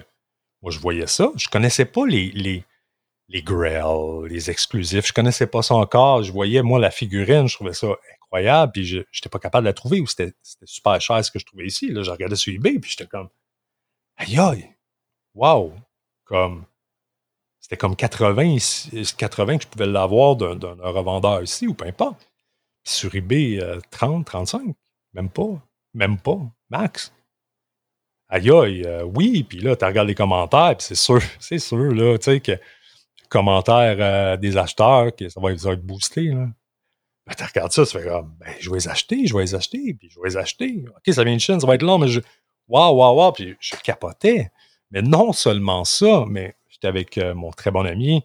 moi, je voyais ça. Je connaissais pas les, les, les les exclusifs. Je connaissais pas ça encore. Je voyais, moi, la figurine, je trouvais ça incroyable, puis je n'étais pas capable de la trouver, ou c'était super cher ce que je trouvais ici. Là, je regardais sur eBay, puis j'étais comme, aïe aïe, wow! Comme, c'était comme 80, 80 que je pouvais l'avoir d'un revendeur ici, ou peu importe. Puis sur eBay, 30, euh, 35, même pas, même pas, max aïe aïe, euh, oui, puis là, tu regardes les commentaires, puis c'est sûr, c'est sûr, là, tu sais, que commentaires euh, des acheteurs, que ça va, être boosté, là. Ben, tu regardes ça, tu fais comme, ben, je vais les acheter, je vais les acheter, puis je vais les acheter. OK, ça vient de Chine, ça va être long, mais je, waouh, waouh, waouh, puis je capotais. Mais non seulement ça, mais j'étais avec euh, mon très bon ami,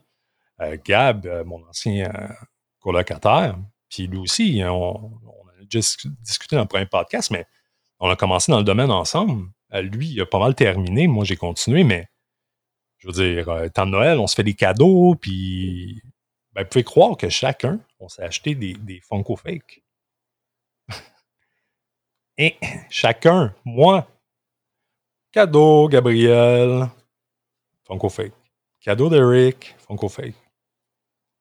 Gab, mon ancien colocataire, puis lui aussi, on, on a juste discuté dans le premier podcast, mais on a commencé dans le domaine ensemble. Lui, il a pas mal terminé. Moi, j'ai continué, mais je veux dire, euh, temps de Noël, on se fait des cadeaux, puis ben, vous pouvez croire que chacun, on s'est acheté des, des Funko Fake. Et chacun, moi, cadeau Gabriel, Funko Fake. Cadeau d'Eric, Funko Fake.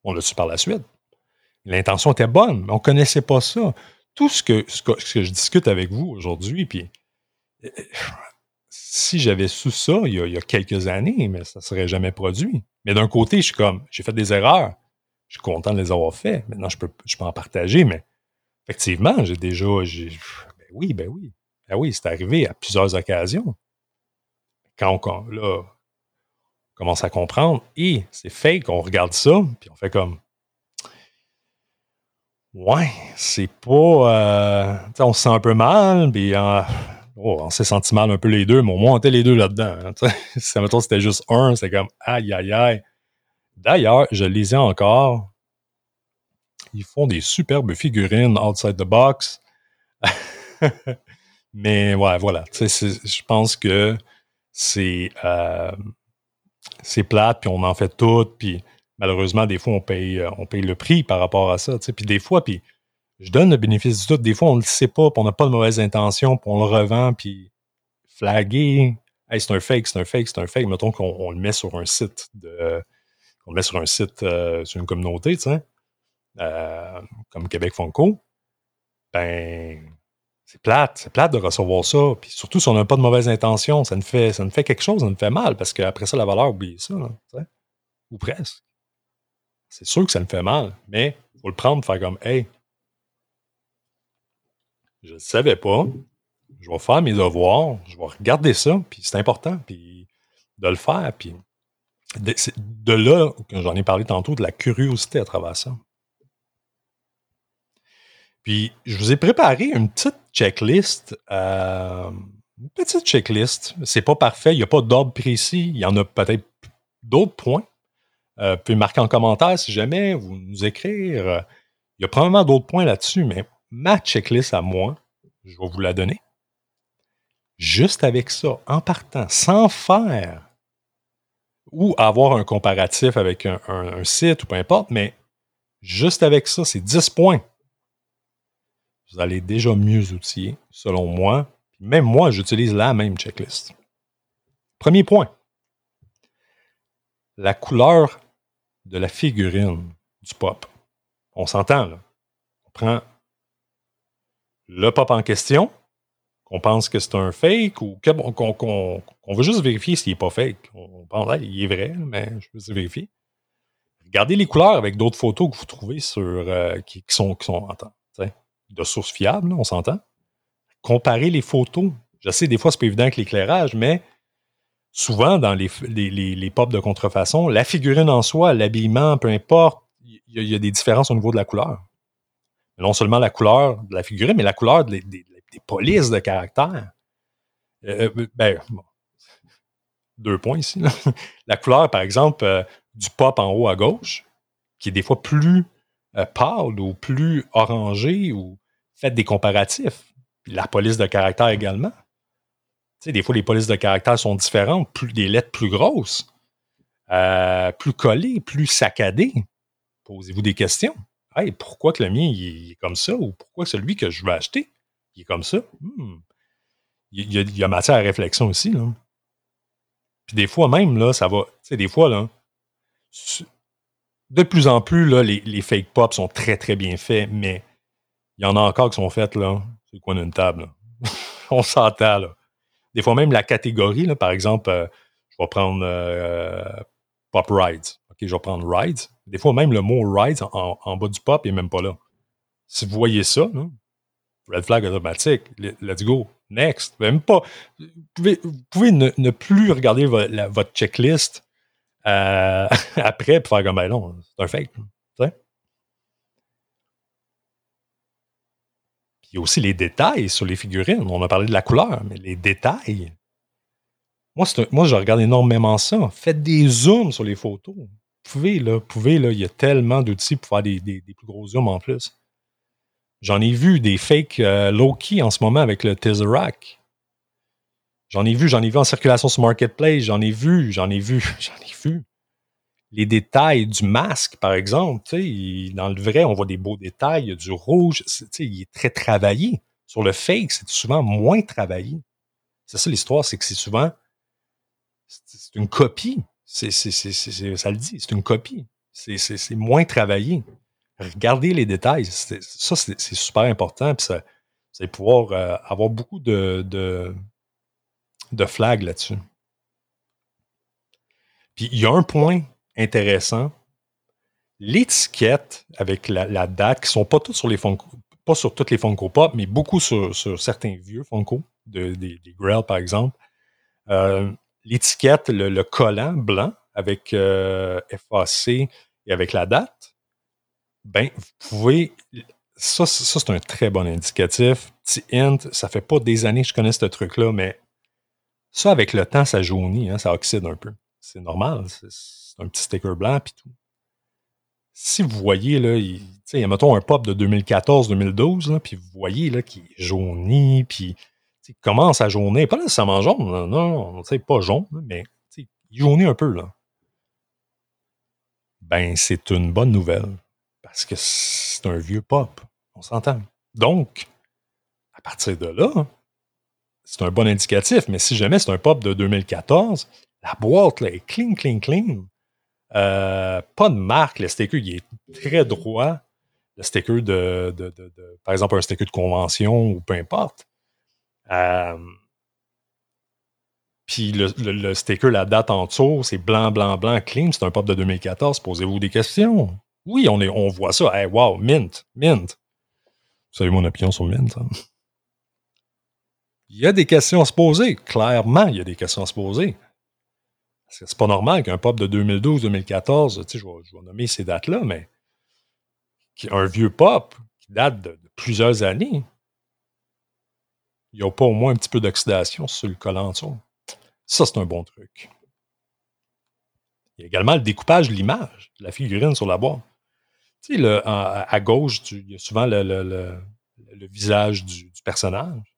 On l'a su par la suite. L'intention était bonne, mais on ne connaissait pas ça. Tout ce que, ce que, ce que je discute avec vous aujourd'hui, puis si j'avais su ça il y, a, quelques années, mais ça ne serait jamais produit. Mais d'un côté, je suis comme, j'ai fait des erreurs. Je suis content de les avoir fait. Maintenant, je peux, je peux en partager, mais effectivement, j'ai déjà. ben oui, ben oui. Ben oui, c'est arrivé à plusieurs occasions. Quand on, commence à comprendre, et c'est fake, on regarde ça, puis on fait comme. Ouais, c'est pas. Euh, on se sent un peu mal, puis. Euh, Oh, on s'est senti mal un peu les deux, mais au moins on était les deux là-dedans. Hein, si mettons c'était juste un, c'est comme aïe aïe aïe. D'ailleurs, je lisais encore. Ils font des superbes figurines outside the box. mais ouais, voilà. Je pense que c'est euh, plate, puis on en fait tout, puis malheureusement, des fois, on paye, euh, on paye le prix par rapport à ça. Puis des fois, puis je donne le bénéfice du doute. Des fois, on ne le sait pas, puis on n'a pas de mauvaise intention, puis on le revend, puis flaguer. Hey, c'est un fake, c'est un fake, c'est un fake. Mettons qu'on le met sur un site de. On le met sur un site, euh, une communauté, tu sais, euh, comme Québec Funko. Ben, c'est plate, c'est plate de recevoir ça. Puis surtout si on n'a pas de mauvaise intention, ça nous fait, fait quelque chose, ça nous fait mal, parce qu'après ça, la valeur, oublie ça, ou presque. C'est sûr que ça nous fait mal, mais il faut le prendre, faire comme, hey, je ne savais pas. Je vais faire mes devoirs, je vais regarder ça, puis c'est important, puis de le faire, puis de, là j'en ai parlé tantôt, de la curiosité à travers ça. Puis, je vous ai préparé une petite checklist. Euh, une petite checklist. C'est pas parfait, il n'y a pas d'ordre précis. Il y en a peut-être d'autres points. Euh, vous pouvez marquer en commentaire si jamais, vous nous écrire. Il y a probablement d'autres points là-dessus, mais ma checklist à moi, je vais vous la donner. Juste avec ça, en partant, sans faire ou avoir un comparatif avec un, site ou peu importe, mais juste avec ça, c'est 10 points. Vous allez déjà mieux outiller, selon moi. Même moi, j'utilise la même checklist. Premier point. La couleur de la figurine du pop. On s'entend, là. On prend le pop en question, qu'on pense que c'est un fake ou qu'on veut juste vérifier s'il n'est pas fake. On pense qu'il est vrai, mais je veux juste vérifier. Regardez les couleurs avec d'autres photos que vous trouvez sur euh, qui, sont, qui sont de sources fiables, on s'entend. Comparez les photos. Je sais, des fois, c'est pas évident avec l'éclairage, mais souvent, dans les, les, pop de contrefaçon, la figurine en soi, l'habillement, peu importe, il y, a des différences au niveau de la couleur. Non seulement la couleur de la figurine, mais la couleur des, polices de caractère. Euh, euh, ben, deux points ici. la couleur, par exemple, euh, du pop en haut à gauche, qui est des fois plus pâle ou plus orangé, ou faites des comparatifs. la police de caractère également. Tu sais, des fois, les polices de caractère sont différentes, plus, des lettres plus grosses, plus collées, plus saccadées. Posez-vous des questions. Hey, pourquoi que le mien est comme ça? Ou pourquoi celui que je veux acheter, il est comme ça? Hmm. Il, y a, matière à réflexion aussi. Là. Puis des fois même, là, ça va. Tu sais, des fois, de plus en plus, les, fake pop sont très, très bien faits, mais il y en a encore qui sont faites, là, c'est coin d'une table. On s'entend, là. Des fois même, la catégorie, par exemple, euh, je vais prendre euh, Pop Rides. Je vais prendre Rides. Des fois, même le mot Rides en, bas du pop, n'est même pas là. Si vous voyez ça, red flag automatique, let's go. Next. Même pas. Vous pouvez, ne, plus regarder votre checklist euh, après et faire comme ben non, c'est un fake. y a aussi les détails sur les figurines. On a parlé de la couleur, mais les détails. Moi, moi je regarde énormément ça. Faites des zooms sur les photos. Vous pouvez, là, pouvez, là, il y a tellement d'outils pour faire des, plus gros zooms en plus. J'en ai vu des fakes euh, low-key en ce moment avec le Tesseract. J'en ai vu, j'en ai vu en circulation sur Marketplace, j'en ai vu, j'en ai vu, j'en ai vu. Les détails du masque, par exemple, dans le vrai, on voit des beaux détails, il y a du rouge, il est très travaillé. Sur le fake, c'est souvent moins travaillé. C'est ça l'histoire, c'est que c'est souvent c'est une copie. C'est, ça le dit, c'est une copie. C'est, moins travaillé. Regardez les détails. ça, c'est, super important. Puis ça, allez pouvoir euh, avoir beaucoup de, de, de flags là-dessus. Puis il y a un point intéressant. L'étiquette avec la, date, qui ne sont pas toutes sur les Funko, pas sur toutes les Funko Pop, mais beaucoup sur, certains vieux Funko, de, des, des par exemple. Euh, l'étiquette, le, collant blanc avec euh, FAC et avec la date, ben, vous pouvez. Ça, c'est un très bon indicatif. Petit hint, ça fait pas des années que je connais ce truc-là, mais ça, avec le temps, ça jaunit, hein, ça oxyde un peu. C'est normal. C'est un petit sticker blanc puis tout. Si vous voyez, là, il, mettons, un pop de 2014-2012, puis vous voyez là, qu'il jaunit, puis il commence à jaunir. Pas nécessairement jaune, non, non, pas jaune, mais il jaunit un peu. Là. Ben, c'est une bonne nouvelle. Parce que c'est un vieux pop. On s'entend. Donc, à partir de là, c'est un bon indicatif. Mais si jamais c'est un pop de 2014, la boîte là, est clean, clean, clean. Euh, pas de marque. Le sticker, il est très droit. Le sticker de, de, de, par exemple, un sticker de convention ou peu importe. Euh, puis le, sticker, la date en dessous, c'est blanc, blanc, blanc, clean. C'est un pop de 2014. Posez-vous des questions. Oui, on, est, on voit ça. Hey, wow, mint, mint. Vous savez mon opinion sur mint. Hein? Il y a des questions à se poser. Clairement, il y a des questions à se poser. C'est pas normal qu'un pop de 2012-2014, tu sais, je vais, nommer ces dates-là, mais un vieux pop qui date de, plusieurs années, n'y a pas au moins un petit peu d'oxydation sur le collant Ça, c'est un bon truc. Il y a également le découpage de l'image, de la figurine sur la boîte. Tu sais, à, gauche, il y a souvent le, visage du, personnage.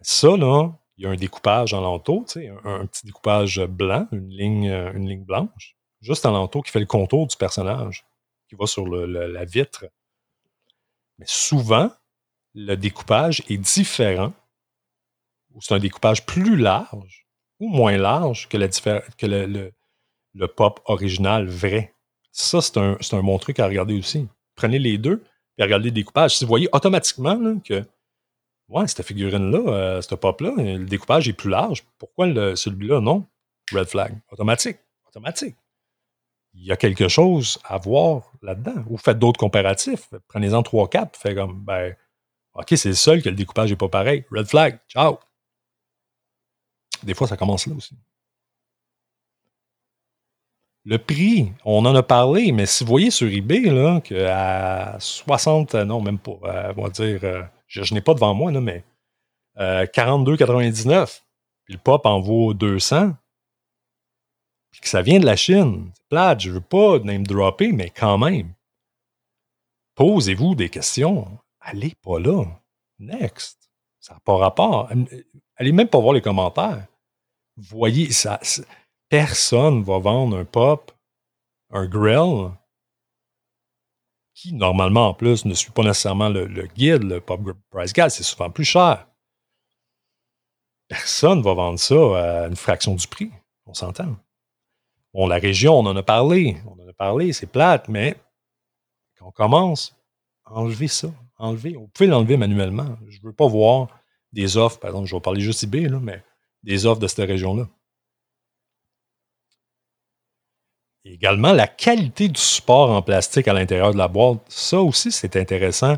Ça, là, il y a un découpage en l'entour, tu sais, un, petit découpage blanc, une ligne, une ligne blanche, juste en l'entour qui fait le contour du personnage, qui va sur la vitre. Mais souvent, le découpage est différent, ou c'est un découpage plus large ou moins large que, le, pop original vrai. Ça, c'est un, un, bon truc à regarder aussi. Prenez les deux et regardez le découpage. Si vous voyez automatiquement que ouais, cette figurine-là, euh, pop-là, le découpage est plus large, pourquoi celui-là, non? Red flag. Automatique. Automatique. Il y a quelque chose à voir là-dedans. Ou faites d'autres comparatifs. Prenez-en trois, quatre. Faites comme, ben, OK, c'est le seul que le découpage n'est pas pareil. Red flag. Ciao. Des fois, ça commence là aussi. Le prix, on en a parlé, mais si vous voyez sur eBay là, qu'à 60, non, même pas, euh, on va dire, euh, je, n'ai pas devant moi, mais 42,99, euh, puis le pop en vaut 200, puis que ça vient de la Chine. C'est plate, je veux pas name dropper, mais quand même. Posez-vous des questions. Allez pas là. Next. Ça n'a pas rapport. Allez même pas voir les commentaires. Voyez, ça personne va vendre un pop, un grill, qui normalement en plus ne suit pas nécessairement le, guide, le pop price guide, c'est souvent plus cher. Personne ne va vendre ça à une fraction du prix. On s'entend. Bon, la région, on en a parlé. On en a parlé, c'est plate, mais quand on commence, enlevez ça. Enlevez. Vous pouvez l'enlever manuellement. Je ne veux pas voir des offres, par exemple, je vais parler juste eBay, là, mais des offres de cette région-là. également la qualité du support en plastique à l'intérieur de la boîte. Ça aussi, c'est intéressant.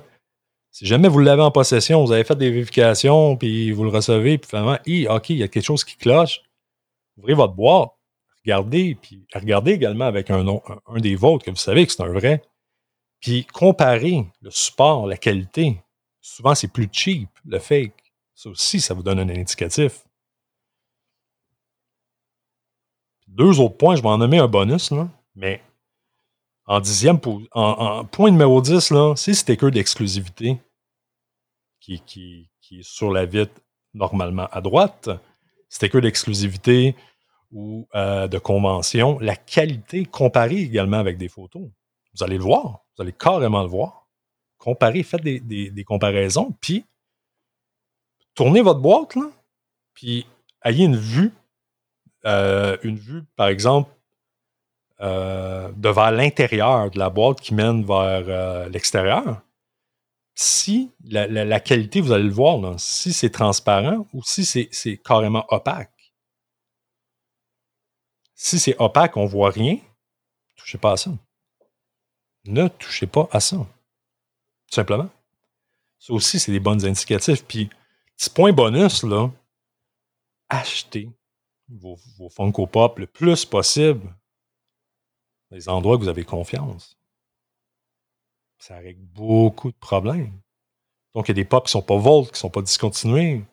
Si jamais vous l'avez en possession, vous avez fait des vérifications, puis vous le recevez, puis finalement, OK, il y a quelque chose qui cloche. Ouvrez votre boîte, regardez, puis regardez également avec un un, des vôtres, que vous savez que c'est un vrai. Puis comparez le support, la qualité. Souvent, c'est plus cheap, le fake. Ça aussi, ça vous donne un indicatif. deux autres points, je vais en nommer un bonus, mais en dixième, en, point numéro 10, là, c'est sticker d'exclusivité qui, qui, qui, est sur la vitre normalement à droite. Sticker d'exclusivité ou euh, de convention. La qualité comparée également avec des photos. Vous allez le voir. Vous allez carrément le voir. Comparez, faites des, comparaisons, puis tournez votre boîte, là, puis ayez une vue euh, une vue, par exemple, euh, de vers l'intérieur de la boîte qui mène vers euh, l'extérieur, si la, qualité, vous allez le voir, si c'est transparent ou si c'est carrément opaque. Si c'est opaque, on ne voit rien, touchez pas à ça. Ne touchez pas à ça. Tout simplement. Ça aussi, c'est des bonnes indicatifs. Puis, petit point bonus, là, achetez vos, vos Funko Pop le plus possible les endroits que vous avez confiance. Ça règle beaucoup de problèmes. Donc, il y a des pops qui ne sont pas volts, qui ne sont pas discontinués,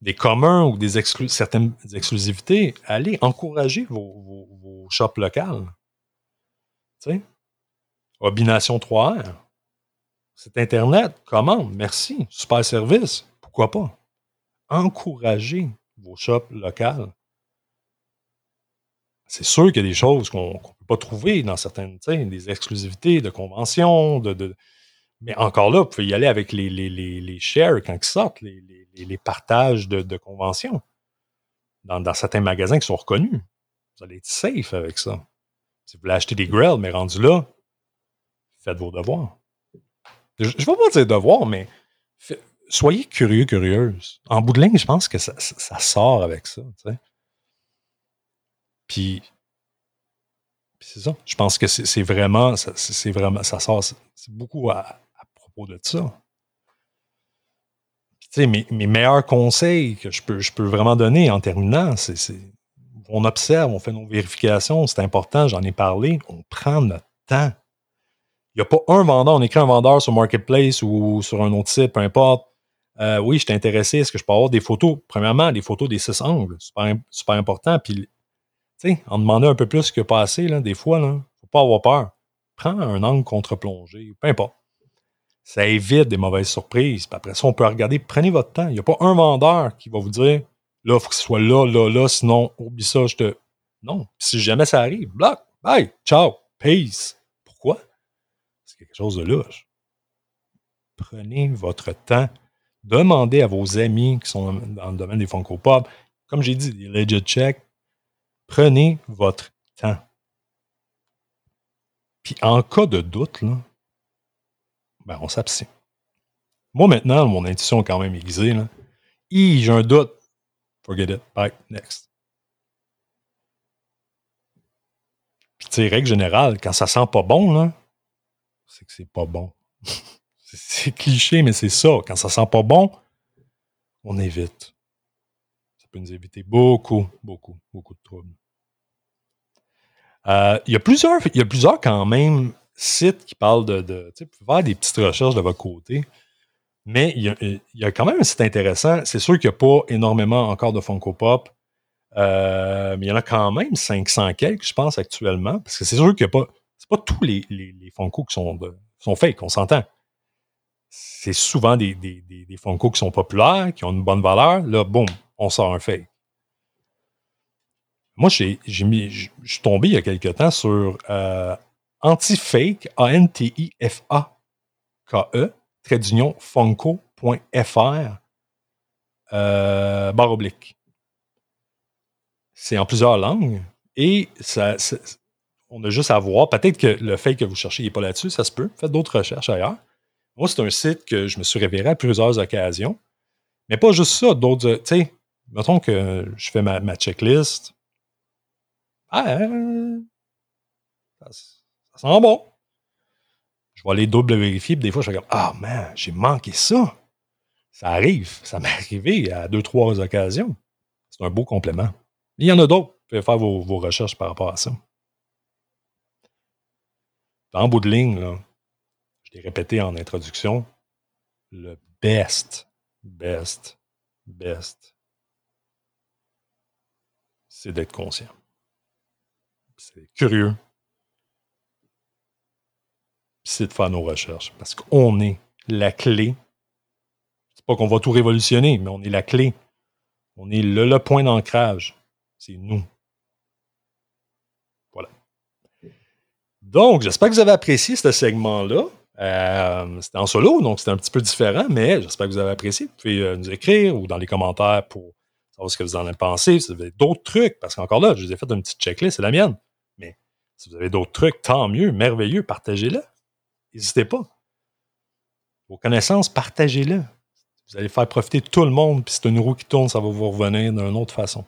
des communs ou des certaines exclusivités. Allez encourager vos, vos, shops locales. Tu sais? Obination 3R. C'est Internet, commande, merci, super service. Pourquoi pas? Encouragez vos shops locales. C'est sûr qu'il y a des choses qu'on ne peut pas trouver dans certaines, des exclusivités de conventions, mais encore là, vous pouvez y aller avec les, les, shares quand ils sortent, les, partages de, conventions dans, certains magasins qui sont reconnus. Vous allez être safe avec ça. Si vous voulez acheter des grills, mais rendu là, faites vos devoirs. Je ne vais pas dire devoirs, mais soyez curieux, curieuse. En bout de ligne, je pense que ça, sort avec ça. Puis, c'est ça. Je pense que c'est vraiment, c'est vraiment, ça sort, beaucoup à, propos de ça. Sais, mes, meilleurs conseils que je peux, je peux vraiment donner en terminant, c'est on observe, on fait nos vérifications, c'est important, j'en ai parlé, on prend notre temps. Il n'y a pas un vendeur, on écrit un vendeur sur Marketplace ou sur un autre site, peu importe. Euh, oui, je t'ai intéressé, est-ce que je peux avoir des photos? Premièrement, des photos des six angles, super, important. Puis, tu sais, en demandant un peu plus que passer, là, des fois, là, faut pas avoir peur. Prends un angle contre-plongée, peu importe. Ça évite des mauvaises surprises. Puis après ça, on peut regarder, prenez votre temps. Il n'y a pas un vendeur qui va vous dire, là, il faut que ce soit là, là, là, sinon, oublie ça, je te. Non. si jamais ça arrive, bloc, bye, ciao, peace. C'est quelque chose de louche. Prenez votre temps Demandez à vos amis qui sont dans le domaine des Funko Pop, comme j'ai dit, des legit check, prenez votre temps. Puis en cas de doute, là, ben on s'abstient. Moi maintenant, mon intuition est quand même aiguisée. Là. j'ai un doute. Forget it. Bye. Next. Puis tu sais, règle générale, quand ça sent pas bon, là, c'est que c'est pas bon. C'est cliché, mais c'est ça. Quand ça sent pas bon, on évite. Ça peut nous éviter beaucoup, beaucoup, beaucoup de troubles. Euh, il, y a plusieurs, y a plusieurs quand même sites qui parlent de. tu peux faire des petites recherches de votre côté. Mais il y, a, quand même un site intéressant. C'est sûr qu'il n'y a pas énormément encore de Funko Pop. Euh, mais il y en a quand même 500 quelques, je pense, actuellement. Parce que c'est sûr qu'il n'y a pas. C'est pas tous les, les, Funko qui sont, de, sont fake, on s'entend c'est souvent des, des, Funko qui sont populaires, qui ont une bonne valeur. Là, boum, on sort un fake. Moi, je suis tombé il y a quelque temps sur euh, Antifake, A-N-T-I-F-A-K-E, trait d'union, funko.fr, euh, barre oblique. C'est en plusieurs langues et ça, on a juste à voir. Peut-être que le fake que vous cherchez n'est pas là-dessus, ça se peut. Faites d'autres recherches ailleurs. Moi, c'est un site que je me suis révéré à plusieurs occasions. Mais pas juste ça, d'autres. Tu sais, mettons que je fais ma, checklist. Ah, ça, sent bon. Je vais aller double vérifier, puis des fois, je regarde Ah, man, j'ai manqué ça. Ça arrive. Ça m'est arrivé à deux, trois occasions. C'est un beau complément. Il y en a d'autres. Vous pouvez faire vos, vos recherches par rapport à ça. En bout de ligne, là, répété en introduction, le best, best, best, c'est d'être conscient. C'est curieux. C'est de faire nos recherches. Parce qu'on est la clé. C'est pas qu'on va tout révolutionner, mais on est la clé. On est le point d'ancrage. C'est nous. Voilà. Donc, j'espère que vous avez apprécié ce segment-là. Euh, c'était en solo, donc c'était un petit peu différent, mais j'espère que vous avez apprécié. Vous pouvez euh, nous écrire ou dans les commentaires pour savoir ce que vous en avez pensé. Si vous avez d'autres trucs, parce qu'encore là, je vous ai fait une petite checklist, c'est la mienne. Mais si vous avez d'autres trucs, tant mieux, merveilleux, partagez-le. N'hésitez pas. Vos connaissances, partagez-le. Vous allez faire profiter tout le monde, puis c'est une roue qui tourne, ça va vous revenir d'une autre façon.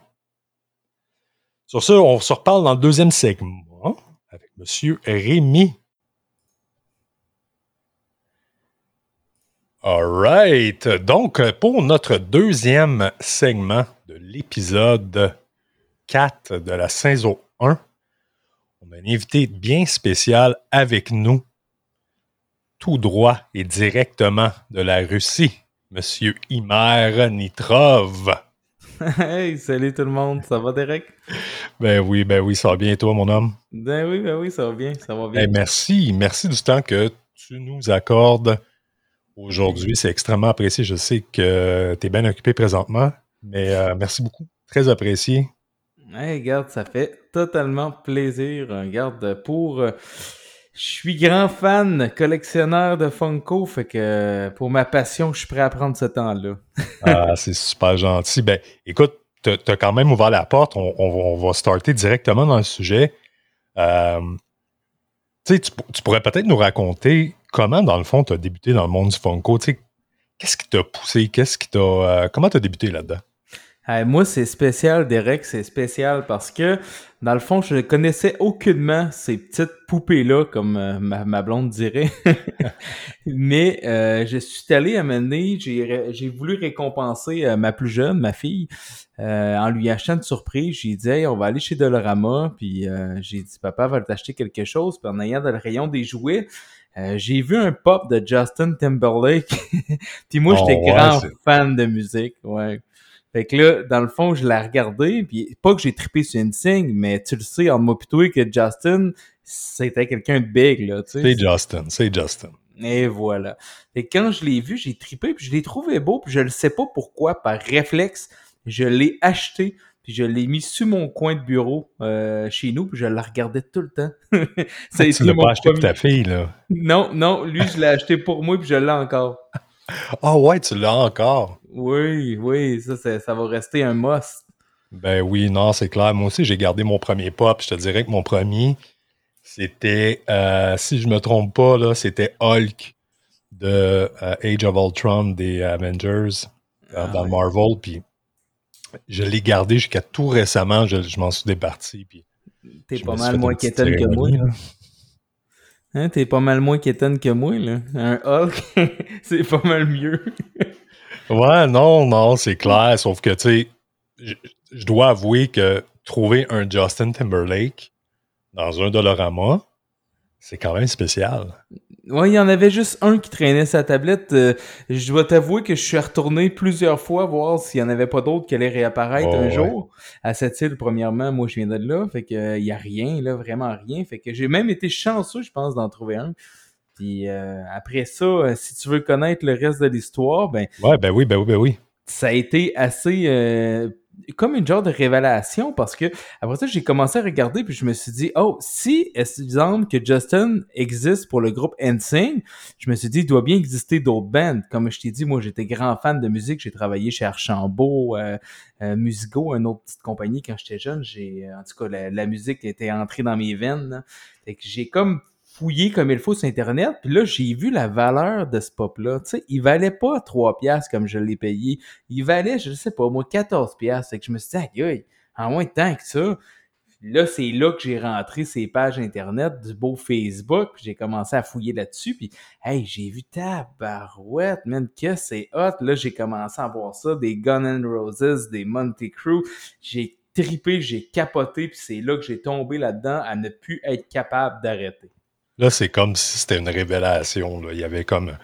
Sur ce, on se reparle dans le deuxième segment avec M. Rémi Alright. Donc, pour notre deuxième segment de l'épisode 4 de la saison 1, on a un invité bien spécial avec nous, tout droit et directement de la Russie, Monsieur Imer Nitrov. Hey, salut tout le monde, ça va Derek? Ben oui, ben oui, ça va bien toi, mon homme? Ben oui, ben oui, ça va bien, ça va bien. Ben merci, merci du temps que tu nous accordes aujourd'hui. C'est extrêmement apprécié. Je sais que tu es bien occupé présentement, mais euh, merci beaucoup. Très apprécié. Hey, regarde, ça fait totalement plaisir. Regarde, pour. Je suis grand fan, collectionneur de Funko, fait que pour ma passion, je suis prêt à prendre ce temps-là. ah, c'est super gentil. Ben, écoute, tu as quand même ouvert la porte. On, va starter directement dans le sujet. Euh, tu, tu pourrais peut-être nous raconter comment, dans le fond, tu as débuté dans le monde du Funko? Qu'est-ce qui t'a poussé? Qu'est-ce qui t'a. Euh, comment tu as débuté là-dedans? Moi, c'est spécial, Derek, c'est spécial parce que, dans le fond, je ne connaissais aucunement ces petites poupées-là, comme euh, ma, blonde dirait. Mais euh, je suis allé à mener, j'ai voulu récompenser ma plus jeune, ma fille, en lui achetant une surprise. J'ai dit, hey, on va aller chez Dolorama. Puis j'ai dit, papa va t'acheter quelque chose. Puis en ayant dans le rayon des jouets, Euh, j'ai vu un pop de Justin Timberlake. puis moi, Oh, j'étais ouais, grand fan de musique. Ouais. Fait que là, dans le fond, je l'ai regardé. Puis pas que j'ai trippé sur Insync, mais tu le sais, en toi, que Justin, c'était quelqu'un de big, là. tu sais. C'est Justin, c'est Justin. Et voilà. Et quand je l'ai vu, j'ai trippé, puis je l'ai trouvé beau, puis je ne sais pas pourquoi, par réflexe, je l'ai acheté, puis je l'ai mis sur mon coin de bureau euh, chez nous, puis je la regardais tout le temps. Ça a tu l'as pas acheté pour ta fille, là. Non, non, lui, je l'ai acheté pour moi, puis je l'ai encore. Ah ouais, tu l'as encore. Oui, oui, ça, ça, va rester un must. Ben oui, non, c'est clair. Moi aussi, j'ai gardé mon premier pop. Je te dirais que mon premier, c'était, euh, si je me trompe pas, là, c'était Hulk de euh, Age of Ultron des Avengers euh, Ah dans. Marvel. Puis je l'ai gardé jusqu'à tout récemment. Je, je m'en suis départi. Puis T'es pas mal moins quétaine que moi. là. Hein, t'es pas mal moins quétaine que moi, là. Un Hulk, c'est pas mal mieux. Ouais, non, non, c'est clair. Sauf que, tu sais, je dois avouer que trouver un Justin Timberlake dans un Dolorama, c'est quand même spécial. Ouais, il y en avait juste un qui traînait sa tablette. Euh, je dois t'avouer que je suis retourné plusieurs fois voir s'il y en avait pas d'autres qui allaient réapparaître Oh, un ouais. jour. À cette île, premièrement, moi je viens de là, fait que euh, il y a rien, là, vraiment rien. Fait que j'ai même été chanceux, je pense, d'en trouver un. Puis euh, après ça, si tu veux connaître le reste de l'histoire, ben Ouais, ben oui, ben oui, ben oui. ça a été assez comme une genre de révélation parce que après ça j'ai commencé à regarder puis je me suis dit oh si exemple que Justin existe pour le groupe NSYNC je me suis dit il doit bien exister d'autres bands. Comme je t'ai dit moi j'étais grand fan de musique. J'ai travaillé chez Archambault euh, euh, Musigo une autre petite compagnie quand j'étais jeune. J'ai en tout cas la, la musique était entrée dans mes veines. Là. Fait que j'ai comme fouillé comme il faut sur Internet, puis là, j'ai vu la valeur de ce pop-là. Tu sais, il valait pas 3 piastres comme je l'ai payé. Il valait, je sais pas, moi, 14 piastres. Fait que je me suis dit, aïe, aïe, en moins de temps que ça. Là, c'est là que j'ai rentré ces pages Internet du beau Facebook, j'ai commencé à fouiller là-dessus, puis hey, j'ai vu tabarouette, man, que c'est hot. Là, j'ai commencé à voir ça, des Gun N' Roses, des Monte Crew. J'ai tripé, j'ai capoté, puis c'est là que j'ai tombé là-dedans à ne plus être capable d'arrêter. Là, c'est comme si c'était une révélation. Là. Il y avait comme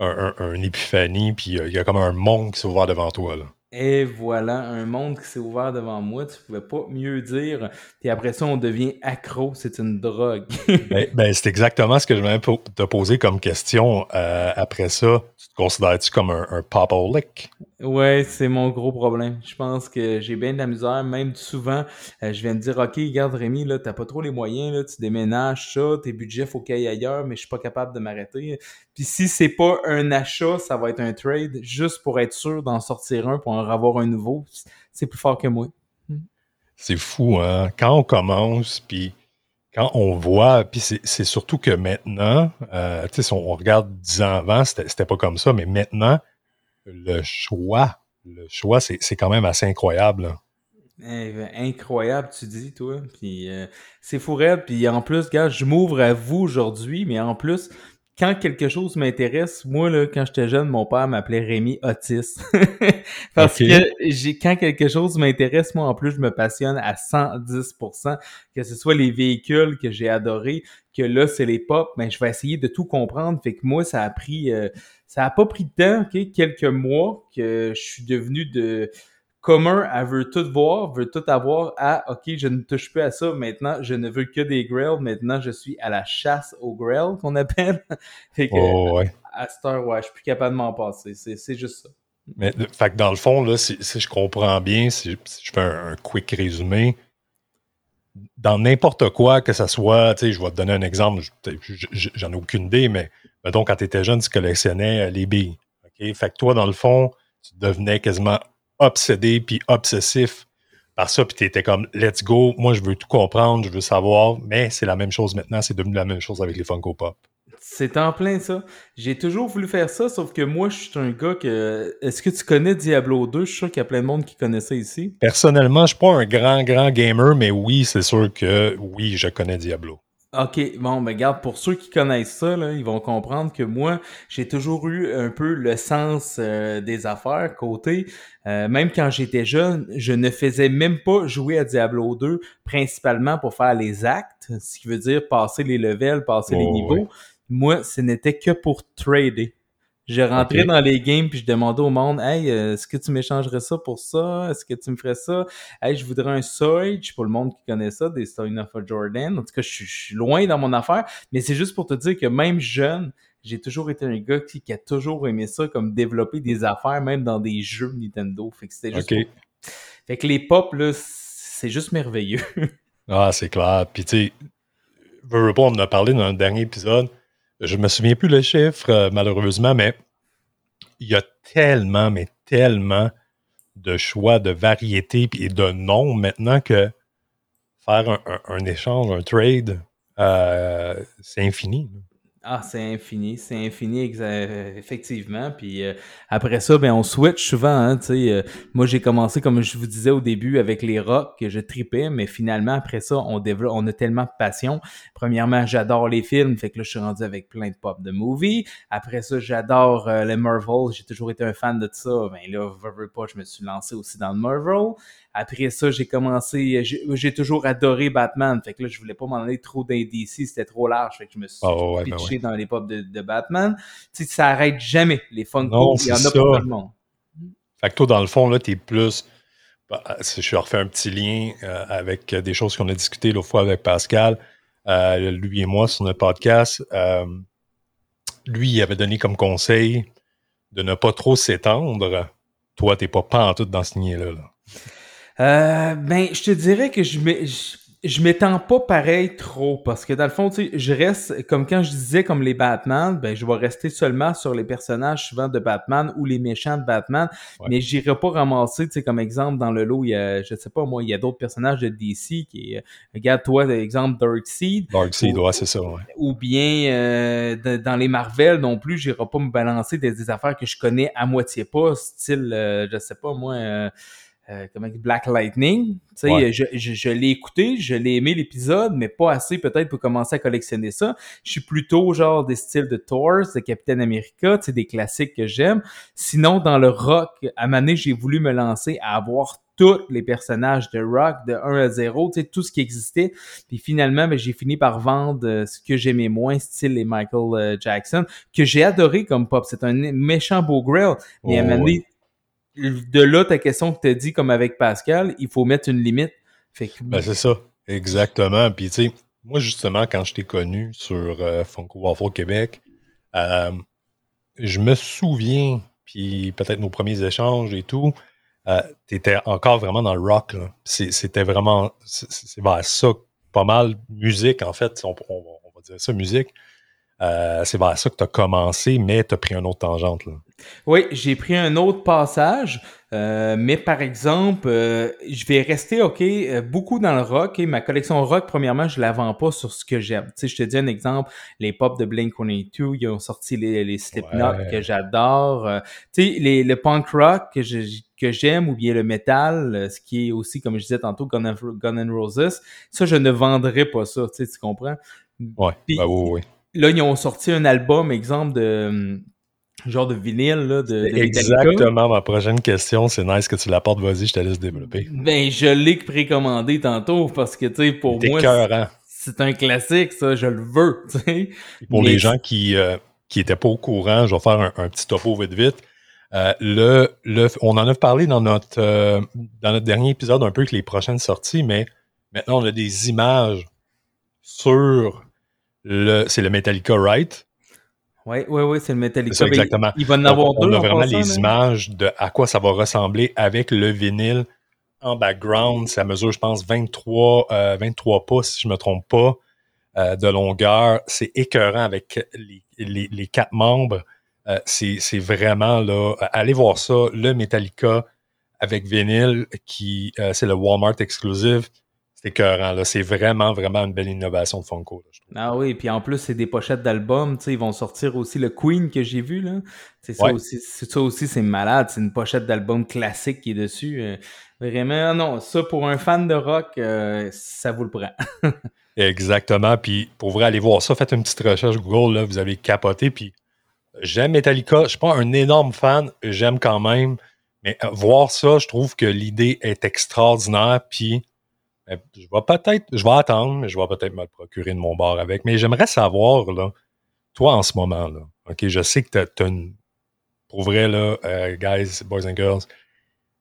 un, un, un épiphanie, puis euh, il y a comme un monde qui s'est ouvert devant toi. Là. Et voilà, un monde qui s'est ouvert devant moi, tu pouvais pas mieux dire. Puis après ça, on devient accro, c'est une drogue. ben, ben, c'est exactement ce que je voulais po- te poser comme question. Euh, après ça, tu te considères-tu comme un, un popaholic? Ouais, c'est mon gros problème. Je pense que j'ai bien de la misère. Même souvent, euh, je viens de dire, OK, regarde Rémi, là, t'as pas trop les moyens, là, tu déménages ça, tes budgets, faut qu'il y ailleurs, mais je suis pas capable de m'arrêter. Puis si c'est pas un achat, ça va être un trade, juste pour être sûr d'en sortir un, pour en avoir un nouveau. C'est plus fort que moi. C'est fou, hein? Quand on commence, puis quand on voit, puis c'est surtout que maintenant, euh, tu sais, si on regarde dix ans avant, c'était pas comme ça, mais maintenant, le choix, le choix, c'est quand même assez incroyable. là. Eh ben, incroyable, tu dis, toi. Puis euh, c'est fou raide. Puis en plus, gars, je m'ouvre à vous aujourd'hui, mais en plus, quand quelque chose m'intéresse, moi, là, quand j'étais jeune, mon père m'appelait Rémi autiste. Parce que j'ai quand quelque chose m'intéresse, moi, en plus, je me passionne à 110%. Que ce soit les véhicules que j'ai adorés, que là, c'est les pop, mais je vais essayer de tout comprendre. Fait que moi, ça a pris... euh, ça a pas pris de temps, ok, quelques mois que je suis devenu de commun à veut tout voir, veut tout avoir, à OK, je ne touche plus à ça, maintenant je ne veux que des grails, maintenant je suis à la chasse aux grails qu'on appelle. fait que Oh, ouais. à cette heure, ouais, je suis plus capable de m'en passer, c'est, c'est juste ça. Mais fait que dans le fond, là, si, si je comprends bien, si, si je fais un, un quick résumé, dans n'importe quoi, que ça soit, tu sais, je vais te donner un exemple, je- je- je- j'en ai aucune idée, mais mettons, quand tu étais jeune, tu collectionnais euh, les billes. OK? Fait que toi, dans le fond, tu devenais quasiment obsédé puis obsessif par ça, puis tu étais comme, let's go, moi, je veux tout comprendre, je veux savoir, mais c'est la même chose maintenant, c'est devenu la même chose avec les Funko Pop. C'est en plein ça. J'ai toujours voulu faire ça, sauf que moi, je suis un gars que... Est-ce que tu connais Diablo 2? Je suis sûr qu'il y a plein de monde qui connaît ça ici. Personnellement, je suis pas un grand, grand gamer, mais oui, c'est sûr que oui, je connais Diablo. OK, bon, ben garde, pour ceux qui connaissent ça, là, ils vont comprendre que moi, j'ai toujours eu un peu le sens euh, des affaires côté. euh, même quand j'étais jeune, je ne faisais même pas jouer à Diablo 2, principalement pour faire les actes, ce qui veut dire passer les levels, passer les niveaux. ouais. moi, ce n'était que pour trader. Je rentrais dans les games puis je demandais au monde Hey, euh, est-ce que tu m'échangerais ça pour ça? Est-ce que tu me ferais ça? Hey, je voudrais un Surge pour le monde qui connaît ça, des Stone of Jordan. En tout cas, je suis loin dans mon affaire, mais c'est juste pour te dire que même jeune, j'ai toujours été un gars qui, a toujours aimé ça, comme développer des affaires, même dans des jeux Nintendo. Fait que c'était juste. Fait que les pop, là, c'est juste merveilleux. ah, c'est clair. Puis tu sais, on en a parlé dans un dernier épisode. Je me souviens plus le chiffre, euh, malheureusement, mais il y a tellement, mais tellement de choix, de variétés et de noms maintenant que faire un, échange, un trade, euh, c'est infini. Ah, c'est infini, c'est infini, effectivement. Puis euh, après ça, ben on switch souvent. Hein, euh, moi, j'ai commencé, comme je vous disais au début, avec les rocks que je tripais, mais finalement, après ça, on développe, on a tellement de passion. Premièrement, j'adore les films, fait que là, je suis rendu avec plein de pop de movies. Après ça, j'adore euh, les Marvel, j'ai toujours été un fan de ça. Ben là, je me suis lancé aussi dans le Marvel. Après ça, j'ai commencé, j'ai toujours adoré Batman. Fait que là, je voulais pas m'en aller trop dans DC, c'était trop large. Fait que je me suis oh, pitché dans les pop de, Batman. Tu sais, ça arrête jamais. Les Funko, il y en a pour tout le monde. Fait que toi, dans le fond, là, t'es plus. Bah, je refais un petit lien euh, avec des choses qu'on a discutées l'autre fois avec Pascal, euh, lui et moi, sur notre podcast. Euh, lui, il avait donné comme conseil de ne pas trop s'étendre. Toi, t'es pas tout dans ce lien-là. Là. Euh, ben, je te dirais que je je, m'étends pas pareil trop parce que dans le fond, tu sais, je reste comme quand je disais comme les Batman, ben je vais rester seulement sur les personnages souvent de Batman ou les méchants de Batman, mais j'irai pas ramasser, tu sais, comme exemple dans le lot, il y a, je sais pas moi, il y a d'autres personnages de DC qui, regarde toi, exemple Darkseid. Darkseid, ouais, c'est ça. Ouais. Ou bien euh, dans les Marvel non plus, j'irai pas me balancer des, des, affaires que je connais à moitié pas, style, euh, je sais pas moi. Euh, euh, comme Black Lightning. Je, je, je l'ai écouté, je l'ai aimé l'épisode, mais pas assez peut-être pour commencer à collectionner ça. Je suis plutôt genre des styles de Thor, de Captain America, des classiques que j'aime. Sinon, dans le rock, à Mané, j'ai voulu me lancer à avoir tous les personnages de rock de 1 à 0, tout ce qui existait. Puis finalement, ben, j'ai fini par vendre euh, ce que j'aimais moins, style les Michael euh, Jackson, que j'ai adoré comme pop. C'est un méchant beau grail. Mais à oh, de là, ta question que tu as dit, comme avec Pascal, il faut mettre une limite. Ben, c'est ça, exactement. Puis, tu sais, moi, justement, quand je t'ai connu sur euh, Funko Waffle Québec, euh, je me souviens, puis peut-être nos premiers échanges et tout, euh, tu étais encore vraiment dans le rock. C'était vraiment, c'est vers ça, pas mal, musique, en fait, on va dire ça, musique. Euh, c'est vers ça que tu as commencé, mais tu as pris un autre tangente. Là. Oui, j'ai pris un autre passage, euh, mais par exemple, euh, je vais rester, OK, beaucoup dans le rock. Et ma collection rock, premièrement, je la vends pas sur ce que j'aime. Tu sais, je te dis un exemple, les pop de Blink-182, ils ont sorti les, les Slipknot que j'adore. tu sais, les, le punk rock que que j'aime ou bien le metal, ce qui est aussi, comme je disais tantôt, Gun, and, Roses, ça, je ne vendrai pas ça, tu, sais, tu comprends? Ouais, bah oui, oui là, ils ont sorti un album, exemple de hum, genre de vinyle là, de, Exactement, ma prochaine question, c'est nice que tu l'apportes, vas-y, je te laisse développer. Ben, je l'ai précommandé tantôt parce que, tu sais, pour moi, c'est un classique, ça, je le veux, tu sais. Pour les gens qui euh, qui étaient pas au courant, je vais faire un, petit topo vite vite. Euh, le, le, on en a parlé dans notre, euh, dans notre dernier épisode un peu avec les prochaines sorties, mais maintenant on a des images sur c'est le Metallica Right? Oui, oui, oui, c'est le Metallica. exactement. Il va en avoir deux. On a vraiment les images de à quoi ça va ressembler avec le vinyle en background. Ça mesure, je pense, 23, 23 euh, pas, si je ne me trompe pas, euh, de longueur. C'est écœurant avec les, quatre membres. Euh, c'est vraiment là. Allez voir ça, le Metallica avec vinyle, qui c'est le Walmart exclusive. C'est écœurant, là. C'est vraiment, vraiment une belle innovation de Funko. Ah oui, puis en plus, c'est des pochettes d'albums. Ils vont sortir aussi le Queen que j'ai vu. là. C'est ça, aussi, ça aussi, c'est malade. C'est une pochette d'album classique qui est dessus. Euh, vraiment, non, ça pour un fan de rock, euh, ça vous le prend. Exactement. Puis pour vrai, aller voir ça, faites une petite recherche Google, là, vous avez capoté. Puis j'aime Metallica. Je suis pas un énorme fan, j'aime quand même. Mais euh, voir ça, je trouve que l'idée est extraordinaire. Puis je vais peut-être, je vais attendre, mais je vais peut-être me procurer de mon bar avec. Mais j'aimerais savoir, là, toi, en ce moment, là, OK, je sais que tu as, une. Pour vrai, là, euh, guys, boys and girls,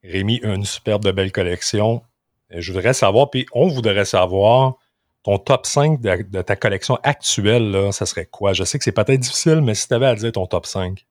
Rémi a une superbe de belle collection. Je voudrais savoir, puis on voudrait savoir ton top 5 de, ta collection actuelle, là, ça serait quoi? Je sais que c'est peut-être difficile, mais si tu avais à dire ton top 5.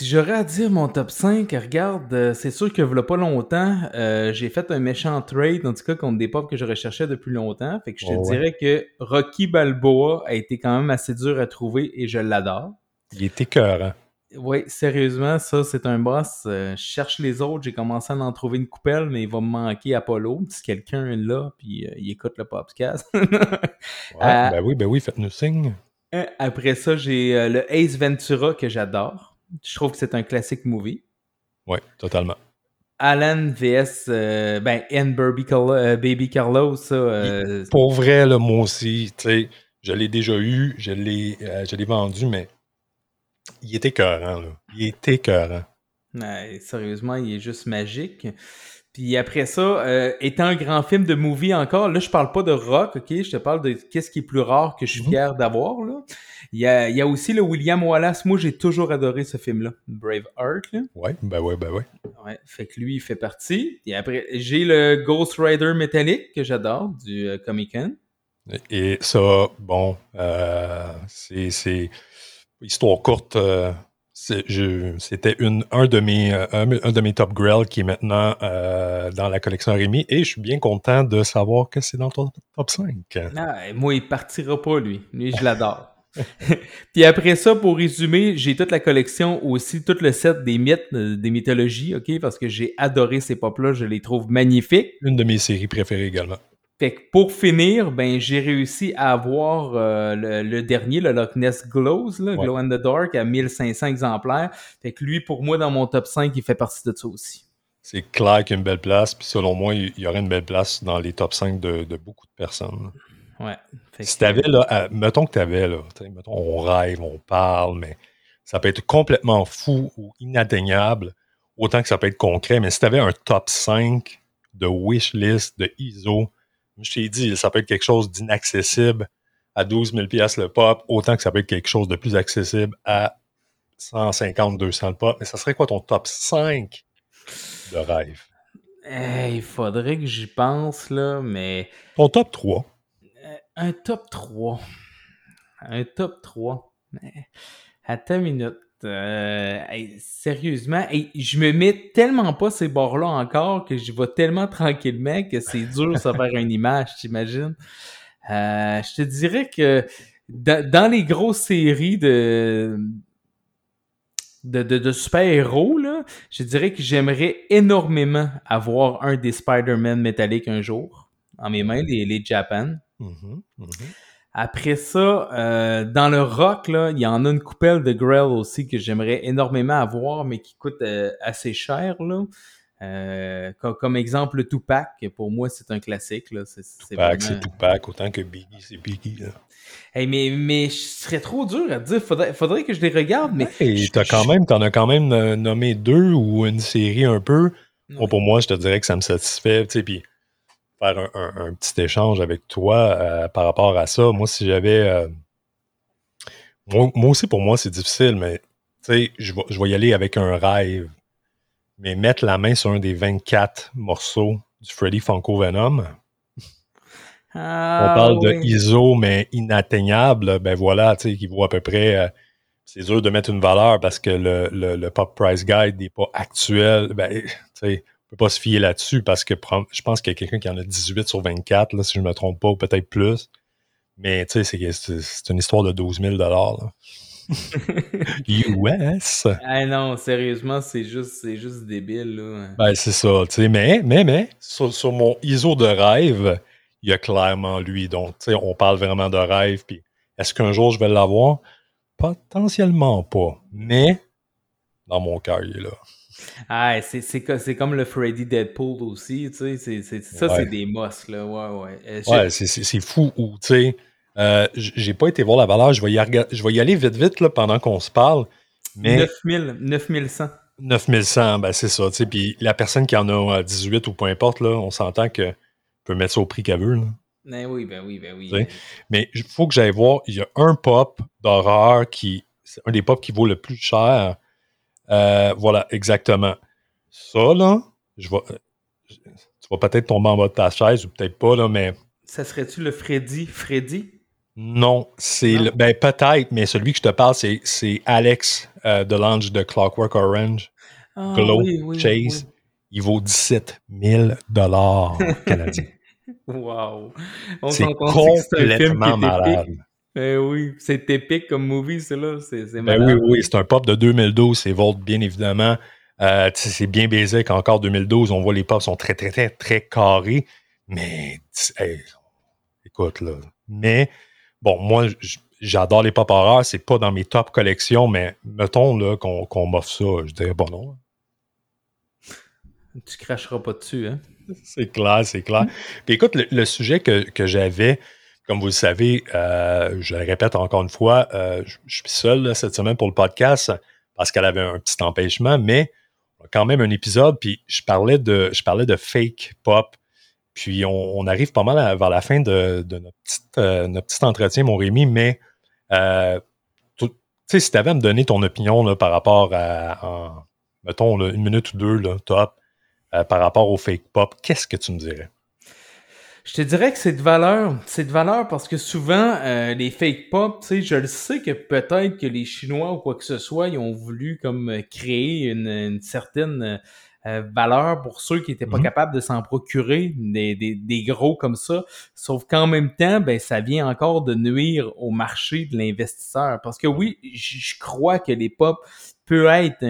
Si j'aurais à dire mon top 5, regarde, euh, c'est sûr que voilà pas longtemps, euh, j'ai fait un méchant trade, en tout cas contre des pop que je recherchais depuis longtemps. Fait que je te dirais que Rocky Balboa a été quand même assez dur à trouver et je l'adore. Il était cœur, Oui, sérieusement, ça c'est un boss. Euh, je cherche les autres, j'ai commencé à en trouver une coupelle, mais il va me manquer Apollo. Si quelqu'un est là, puis il écoute le podcast. ouais, ben oui, ben oui, faites-nous signe. Après ça, j'ai le Ace Ventura que j'adore. Je trouve que c'est un classique movie. Oui, totalement. Alan vs. Euh, ben, Anne euh, Baby Carlos, ça. Euh, pour vrai, là, moi aussi, tu sais, je l'ai déjà eu, je l'ai, je l'ai vendu, mais il était écœurant, là. Il était écœurant. sérieusement, il est juste magique. Puis après ça, euh, étant un grand film de movie encore, là, je parle pas de rock, ok? Je te parle de qu'est-ce qui est plus rare que je suis mhm. fier d'avoir, là. Il y, a, il y a aussi le William Wallace. Moi, j'ai toujours adoré ce film-là. Brave Heart, là. Ouais, ben ouais, ben ouais. Ouais, fait que lui, il fait partie. Et après, j'ai le Ghost Rider métallique que j'adore, du euh, Comic Con. Et ça, bon, euh, c'est histoire courte. Euh, c'était un, de mes, euh, un, de mes top grill qui est maintenant euh, dans la collection Rémi et je suis bien content de savoir que c'est dans ton top 5. Ah, moi, il partira pas, lui. Lui, je l'adore. Puis après ça, pour résumer, j'ai toute la collection aussi, tout le set des mythes, euh, des mythologies, OK? Parce que j'ai adoré ces pop-là, je les trouve magnifiques. Une de mes séries préférées également. Fait que pour finir, ben j'ai réussi à avoir euh, le, dernier, le Loch Ness Glows, Glow in the Dark, à 1500 exemplaires. Fait que lui, pour moi, dans mon top 5, il fait partie de ça aussi. C'est clair qu'il y a une belle place, puis selon moi, il y aurait une belle place dans les top 5 de, beaucoup de personnes. Ouais. Si t'avais, là, mettons que t'avais, là, mettons, on rêve, on parle, mais ça peut être complètement fou ou inatteignable, autant que ça peut être concret, mais si t'avais un top 5 de wishlist, de ISO, je t'ai dit, ça peut être quelque chose d'inaccessible à 12 000 le pop, autant que ça peut être quelque chose de plus accessible à 150, 200 le pop. Mais ça serait quoi ton top 5 de rêve? il faudrait que j'y pense, là, mais... Ton top 3? Euh, un top 3. Un top 3. Attends une minute. Euh, sérieusement, je me mets tellement pas ces bords-là encore que je vais tellement tranquillement que c'est dur de se faire une image, t'imagines? Euh, je te dirais que dans, les grosses séries de, de, super-héros, je dirais que j'aimerais énormément avoir un des Spider-Man métalliques un jour en mes mains, les, les Japan. Mm-hmm, mm-hmm. Après ça, euh, dans le rock, là, il y en a une coupelle de Grell aussi que j'aimerais énormément avoir, mais qui coûte euh, assez cher. Là. Euh, comme, exemple, le Tupac, pour moi, c'est un classique. C'est, Tupac, c'est Tupac, autant que Biggie, c'est Biggie. Là. Hey, mais, mais ce serait trop dur à dire. Faudrait, faudrait que je les regarde. Mais hey, t'as quand même, t'en as quand même nommé deux ou une série un peu. pour moi, je te dirais que ça me satisfait. Puis faire un, petit échange avec toi euh, par rapport à ça. Moi, si j'avais. Euh, moi, aussi, pour moi, c'est difficile, mais tu sais, je vais, je vais y aller avec un rêve. Mais mettre la main sur un des 24 morceaux du Freddy Funko Venom. Ah, on parle de ISO, mais inatteignable. Ben voilà, tu sais, qui vaut à peu près. Euh, c'est dur de mettre une valeur parce que le, le Pop Price Guide n'est pas actuel. Ben, tu sais, peut pas se fier là-dessus parce que je pense qu'il y a quelqu'un qui en a 18 sur 24, là, si je ne me trompe pas, ou peut-être plus. Mais tu sais, c'est une histoire de 12 000 là. US. Ah non, sérieusement, c'est juste, juste débile. Là. Ben, c'est ça. tu sais, Mais, mais, mais, sur, mon ISO de rêve, il y a clairement lui. Donc, tu sais, on parle vraiment de rêve. Puis, est-ce qu'un jour je vais l'avoir? Potentiellement pas. Mais, dans mon cœur, il est là. Ah, c'est comme le Freddy Deadpool aussi, tu sais. Ça, c'est des mosques, là. Ouais, ouais. Euh, ouais, c'est fou. tu sais, euh, j'ai pas été voir la valeur. Je vais y, je vais y aller vite, vite, là, pendant qu'on se parle. Mais... 9000, 9100. 9100, ben c'est ça, tu sais. Puis la personne qui en a 18 ou peu importe, là, on s'entend que peut mettre ça au prix qu'elle veut, là. Ben oui, ben oui, ben oui. Mais il faut que j'aille voir, il y a un pop d'horreur qui, c'est un des pop qui vaut le plus cher. Euh, voilà, exactement. Ça, là, je vais, tu vas peut-être tomber en bas de ta chaise ou peut-être pas, là, mais. Ça serait-tu le Freddy? Freddy? Non, c'est le, ben peut-être, mais celui que je te parle, c'est Alex euh, de l'ange de Clockwork Orange. Ah, Glow Chase. Il vaut 17 000 dollars canadiens. wow! C'est complètement malade. Ben oui, c'est épique comme movie, c'est là. C'est, ben oui, oui, c'est un pop de 2012. C'est Volt, bien évidemment. Euh, c'est bien baisé qu'encore 2012, on voit les pops sont très, très, très, très carrés. Mais, écoute, là. Mais, bon, moi, j'adore les pop horreurs. C'est pas dans mes top collections, mais mettons là, qu'on, m'offre ça. Je dirais pas non. Tu cracheras pas dessus, hein? C'est clair, c'est clair. Puis écoute, le, sujet que, j'avais, comme vous le savez, euh, je le répète encore une fois, euh, je, suis seul cette semaine pour le podcast parce qu'elle avait un petit empêchement, mais quand même un épisode, puis je parlais de, je parlais de fake pop. Puis on, arrive pas mal vers la fin de, notre, euh, notre, petit entretien, mon Rémi, mais si tu avais à me donner ton opinion par rapport à, mettons, une minute ou deux, top, par rapport au fake pop, qu'est-ce que tu me dirais? Je te dirais que c'est de valeur. C'est de valeur parce que souvent, euh, les fake pop, tu sais, je le sais que peut-être que les Chinois ou quoi que ce soit, ils ont voulu comme créer une, certaine euh, valeur pour ceux qui n'étaient pas mhm. capables de s'en procurer des, des, gros comme ça. Sauf qu'en même temps, ben, ça vient encore de nuire au marché de l'investisseur. Parce que oui, je crois que les pop peut être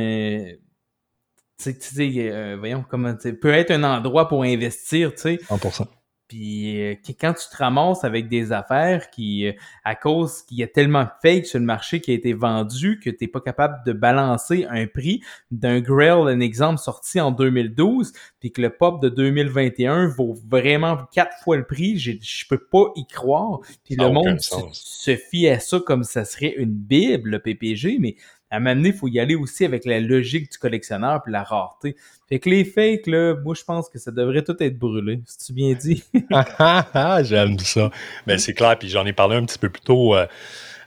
tu sais, euh, voyons comment, peut être un endroit pour investir, tu sais. 100%. Puis euh, quand tu te ramasses avec des affaires qui, euh, à cause qu'il y a tellement de fake sur le marché qui a été vendu que tu n'es pas capable de balancer un prix d'un Grail, un exemple sorti en 2012, puis que le pop de 2021 vaut vraiment quatre fois le prix, je peux pas y croire. Puis le monde se, se, fie à ça comme ça serait une bible, le PPG, mais à un moment donné, il faut y aller aussi avec la logique du collectionneur puis la rareté. Fait que les fakes, là, moi, je pense que ça devrait tout être brûlé. Si tu bien dit? J'aime ça. Mais ben, c'est clair, puis j'en ai parlé un petit peu plus tôt euh,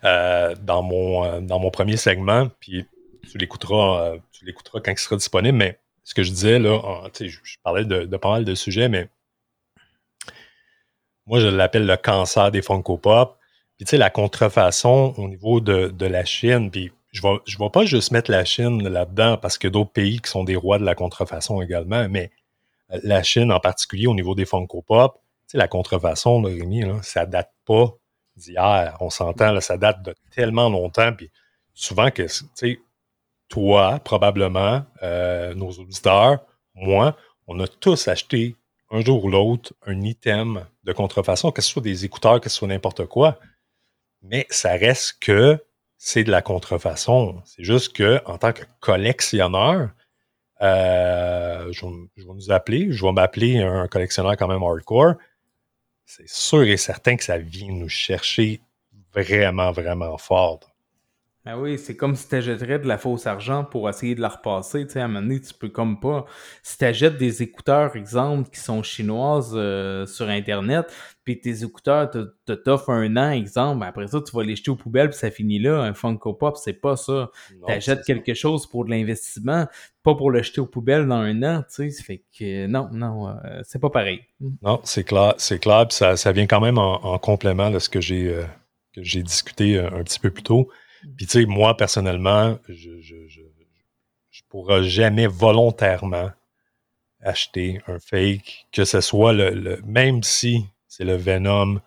euh, dans, mon, euh, dans mon premier segment, puis tu l'écouteras, tu l'écouteras quand il sera disponible. Mais ce que je disais, là, je, je parlais de, pas mal de sujets, mais moi, je l'appelle le cancer des Funko Pop. Puis, tu sais, la contrefaçon au niveau de, de la Chine, puis je ne vais, je pas juste mettre la Chine là-dedans parce que d'autres pays qui sont des rois de la contrefaçon également, mais euh, la Chine en particulier au niveau des Funko Pop, la contrefaçon, là, Rémi, là, ça date pas d'hier. On s'entend, ça date de tellement longtemps. Puis souvent que, tu sais, toi, probablement, euh, nos auditeurs, moi, on a tous acheté un jour ou l'autre un item de contrefaçon, que ce soit des écouteurs, que ce soit n'importe quoi. Mais ça reste que c'est de la contrefaçon. C'est juste que en tant que collectionneur, euh, je, vais nous appeler, je vais m'appeler un collectionneur quand même hardcore. C'est sûr et certain que ça vient nous chercher vraiment, vraiment fort. Ben oui, c'est comme si tu achèterais de la fausse argent pour essayer de la repasser. Tu sais, à un moment donné, tu peux comme pas. Si tu achètes des écouteurs, exemple, qui sont chinoises euh, sur Internet, puis tes écouteurs te, t'offrent un an, exemple, après ça, tu vas les jeter aux poubelles, puis ça finit là. Un Funko Pop, c'est pas ça. Tu achètes quelque chose pour de l'investissement, pas pour le jeter aux poubelles dans un an, tu sais. Fait que non, non, euh, c'est pas pareil. Non, c'est clair, c'est clair, puis ça, ça vient quand même en, complément de ce que j'ai, euh, que j'ai discuté un petit peu plus tôt. Puis tu sais, moi, personnellement, je, je, je, je pourrais jamais volontairement acheter un fake, que ce soit le, même si c'est le Venom,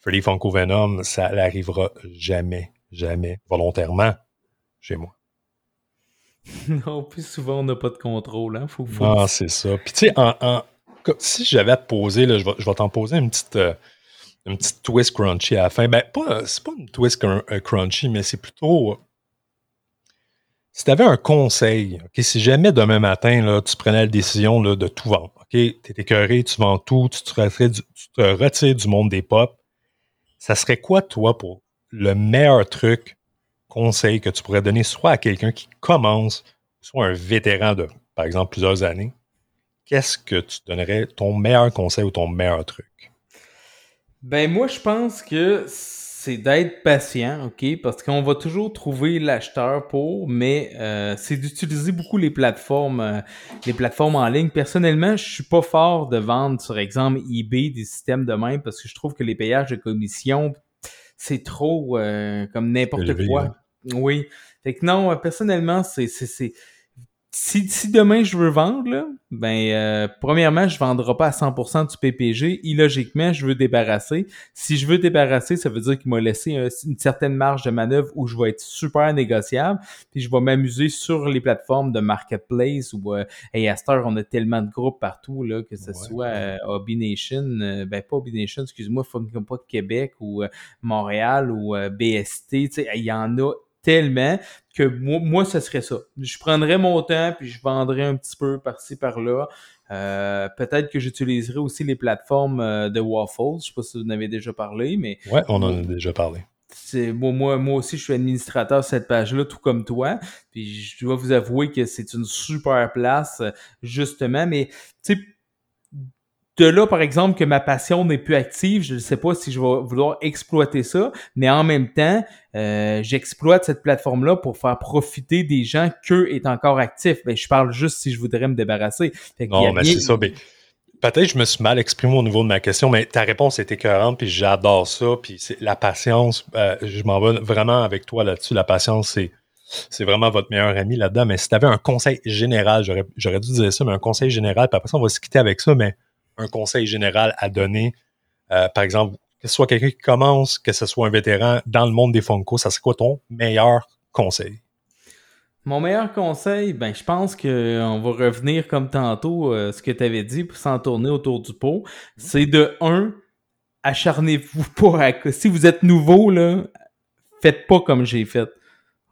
Freddy Funko Venom, ça n'arrivera jamais, jamais volontairement chez moi. Non, plus souvent on n'a pas de contrôle, hein? Faut, Non, c'est ça. Puis tu sais, en, si j'avais à te poser, là, je vais, je vais t'en poser une petite, euh, une petite twist crunchy à la fin. Ben, pas, c'est pas une twist euh, crunchy, mais c'est plutôt. Si tu avais un conseil, si jamais demain matin, là, tu prenais la décision là, de tout vendre, OK, tu es écœuré, tu vends tout, tu te, du, tu te retires du monde des pop, ça serait quoi, toi, pour le meilleur truc, conseil que tu pourrais donner soit à quelqu'un qui commence, soit un vétéran de, par exemple, plusieurs années? Qu'est-ce que tu donnerais ton meilleur conseil ou ton meilleur truc? Ben moi, je pense que c'est d'être patient, OK? Parce qu'on va toujours trouver l'acheteur pour, mais euh, c'est d'utiliser beaucoup les plateformes, euh, les plateformes en ligne. Personnellement, je suis pas fort de vendre, sur exemple, eBay, des systèmes de même, parce que je trouve que les payages de commission, c'est trop euh, comme n'importe quoi. Hein. Oui. Fait que non, personnellement, c'est si, si demain je veux vendre, là, ben euh, premièrement, je ne vendrai pas à 100% du PPG. Illogiquement, je veux débarrasser. Si je veux débarrasser, ça veut dire qu'il m'a laissé une certaine marge de manœuvre où je vais être super négociable. Puis je vais m'amuser sur les plateformes de marketplace ou euh, hey, à on a tellement de groupes partout là, que ce soit euh, Hobby Nation, euh, ben pas Hobby Nation, excuse-moi, pas de Québec ou Montréal ou BST. Il y en a tellement que moi, moi, ce serait ça. Je prendrais mon temps, puis je vendrais un petit peu par-ci, par-là. Euh, peut-être que j'utiliserai aussi les plateformes euh, de Waffles. Je sais pas si vous en avez déjà parlé, mais... Ouais, on en a déjà parlé. C'est, moi, moi, aussi, je suis administrateur de cette page-là, tout comme toi. Puis je dois vous avouer que c'est une super place, justement. Mais, tu sais, de là, par exemple, que ma passion n'est plus active, je ne sais pas si je vais vouloir exploiter ça, mais en même temps, euh, j'exploite cette plateforme-là pour faire profiter des gens qu'eux est encore actif. Ben, je parle juste si je voudrais me débarrasser. non, mais c'est ça. peut-être que je me suis mal exprimé au niveau de ma question, mais ta réponse est écœurante, puis j'adore ça. Puis c'est la patience, euh, je m'en vais vraiment avec toi là-dessus. La patience, c'est c'est vraiment votre meilleur ami là-dedans. Mais si tu avais un conseil général, j'aurais dû dire ça, mais un conseil général, puis après ça, on va se quitter avec ça, mais un conseil général à donner, euh, par exemple, que ce soit quelqu'un qui commence, que ce soit un vétéran dans le monde des Funko, ça serait quoi ton meilleur conseil? Mon meilleur conseil, ben je pense qu'on va revenir comme tantôt euh, ce que tu avais dit pour s'en tourner autour du pot. C'est de un, acharnez-vous pas à si vous êtes nouveau là, faites pas comme j'ai fait.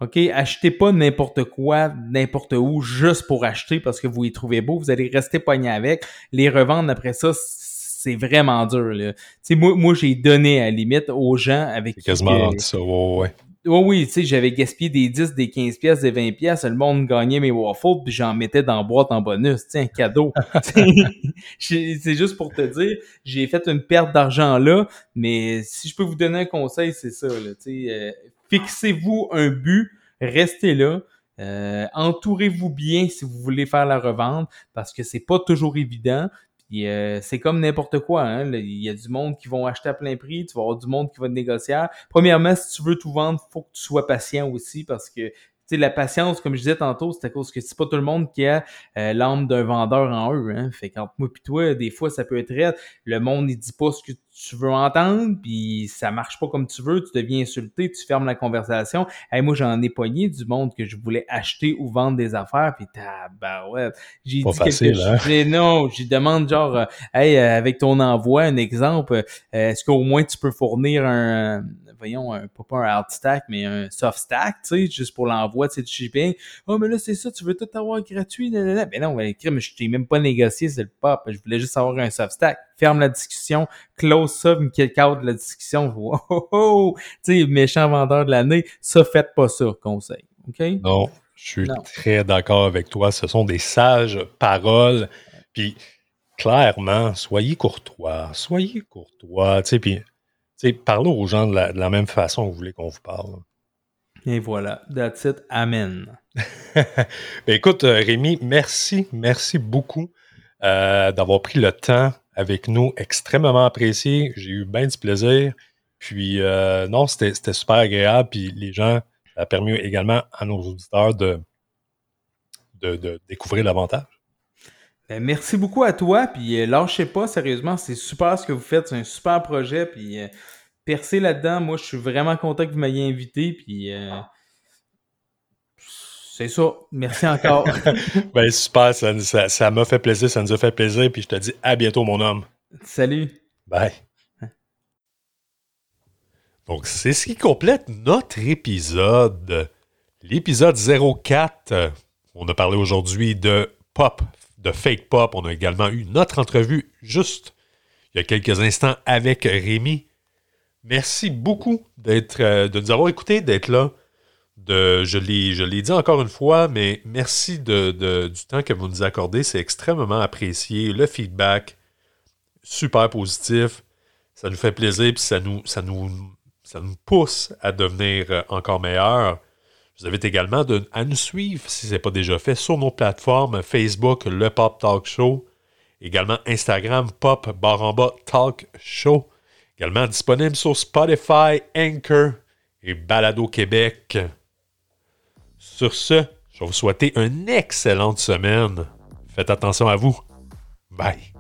OK, achetez pas n'importe quoi, n'importe où, juste pour acheter parce que vous y trouvez beau. Vous allez rester pogné avec. Les revendre après ça, c'est vraiment dur. Là. moi, moi j'ai donné à la limite aux gens avec qui. quasiment ça, ouais, ouais. oui, tu sais, j'avais gaspillé des 10, des 15 pièces, des 20 pièces, le monde gagnait mes waffles, puis j'en mettais dans la boîte en bonus, tu sais, un cadeau. c'est juste pour te dire, j'ai fait une perte d'argent là, mais si je peux vous donner un conseil, c'est ça, là, tu sais, euh, fixez-vous un but, restez là. Euh, entourez-vous bien si vous voulez faire la revente parce que c'est pas toujours évident. Euh, c'est comme n'importe quoi. Hein? Il y a du monde qui vont acheter à plein prix, tu vas avoir du monde qui va négocier. Premièrement, si tu veux tout vendre, faut que tu sois patient aussi parce que sais, la patience, comme je disais tantôt, c'est à cause que c'est pas tout le monde qui a euh, l'âme d'un vendeur en eux. Hein? Fait qu'entre moi et toi, des fois, ça peut être raide. Le monde, il dit pas ce que tu veux entendre, puis ça marche pas comme tu veux, tu deviens insulté, tu fermes la conversation. Hey, moi, j'en ai pogné du monde que je voulais acheter ou vendre des affaires, puis bah ouais. J'ai dit facile, quelque chose. Hein? Non, j'ai demande genre, euh, hey, euh, avec ton envoi, un exemple, est-ce qu'au moins tu peux fournir un, voyons, un, pas un hard stack, mais un soft stack, tu sais, juste pour l'envoi, tu sais, shipping. Oh, mais là, c'est ça, tu veux tout avoir gratuit, là, Ben non, ben, mais je t'ai même pas négocié, c'est le pop. Je voulais juste avoir un soft stack. Ferme la discussion, close ça, me kick out la discussion. Oh, oh, oh. Tu sais, méchant vendeur de l'année, ça, faites pas ça, conseil. OK? Non, je suis très d'accord avec toi. Ce sont des sages paroles. Puis, clairement, soyez courtois, soyez courtois, tu sais, puis parlez aux gens de la, même façon que vous voulez qu'on vous parle. Et voilà, that's it, amen. Ben, écoute, euh, Rémi, merci, merci beaucoup euh, d'avoir pris le temps avec nous, extrêmement apprécié. J'ai eu bien du plaisir. Puis, euh, non, c'était super agréable. Puis, les gens, ça a permis également à nos auditeurs de, de, de découvrir davantage. Ben, merci beaucoup à toi, puis euh, lâchez pas, sérieusement, c'est super ce que vous faites, c'est un super projet, puis euh, percez là-dedans, moi je suis vraiment content que vous m'ayez invité, puis euh, c'est ça, merci encore. ben super, ça m'a fait plaisir, ça nous a fait plaisir, puis je te dis à bientôt mon homme. Salut. Bye. Donc c'est ce qui complète notre épisode, l'épisode 04. On a parlé aujourd'hui de pop de Fake Pop. On a également eu notre entrevue juste il y a quelques instants avec Rémi. Merci beaucoup euh, de nous avoir écoutés, d'être là. De, je, l'ai, dit encore une fois, mais merci du temps que vous nous accordez. C'est extrêmement apprécié. Le feedback, super positif. Ça nous fait plaisir, puis ça nous, ça nous, ça nous pousse à devenir euh, encore meilleurs. Vous invite également à nous suivre, si ce n'est pas déjà fait, sur nos plateformes Facebook, le Pop Talk Show, également Instagram, Pop Baramba Talk Show, également disponible sur Spotify, Anchor et Balado Québec. Sur ce, je vais vous souhaiter une excellente semaine. Faites attention à vous. Bye.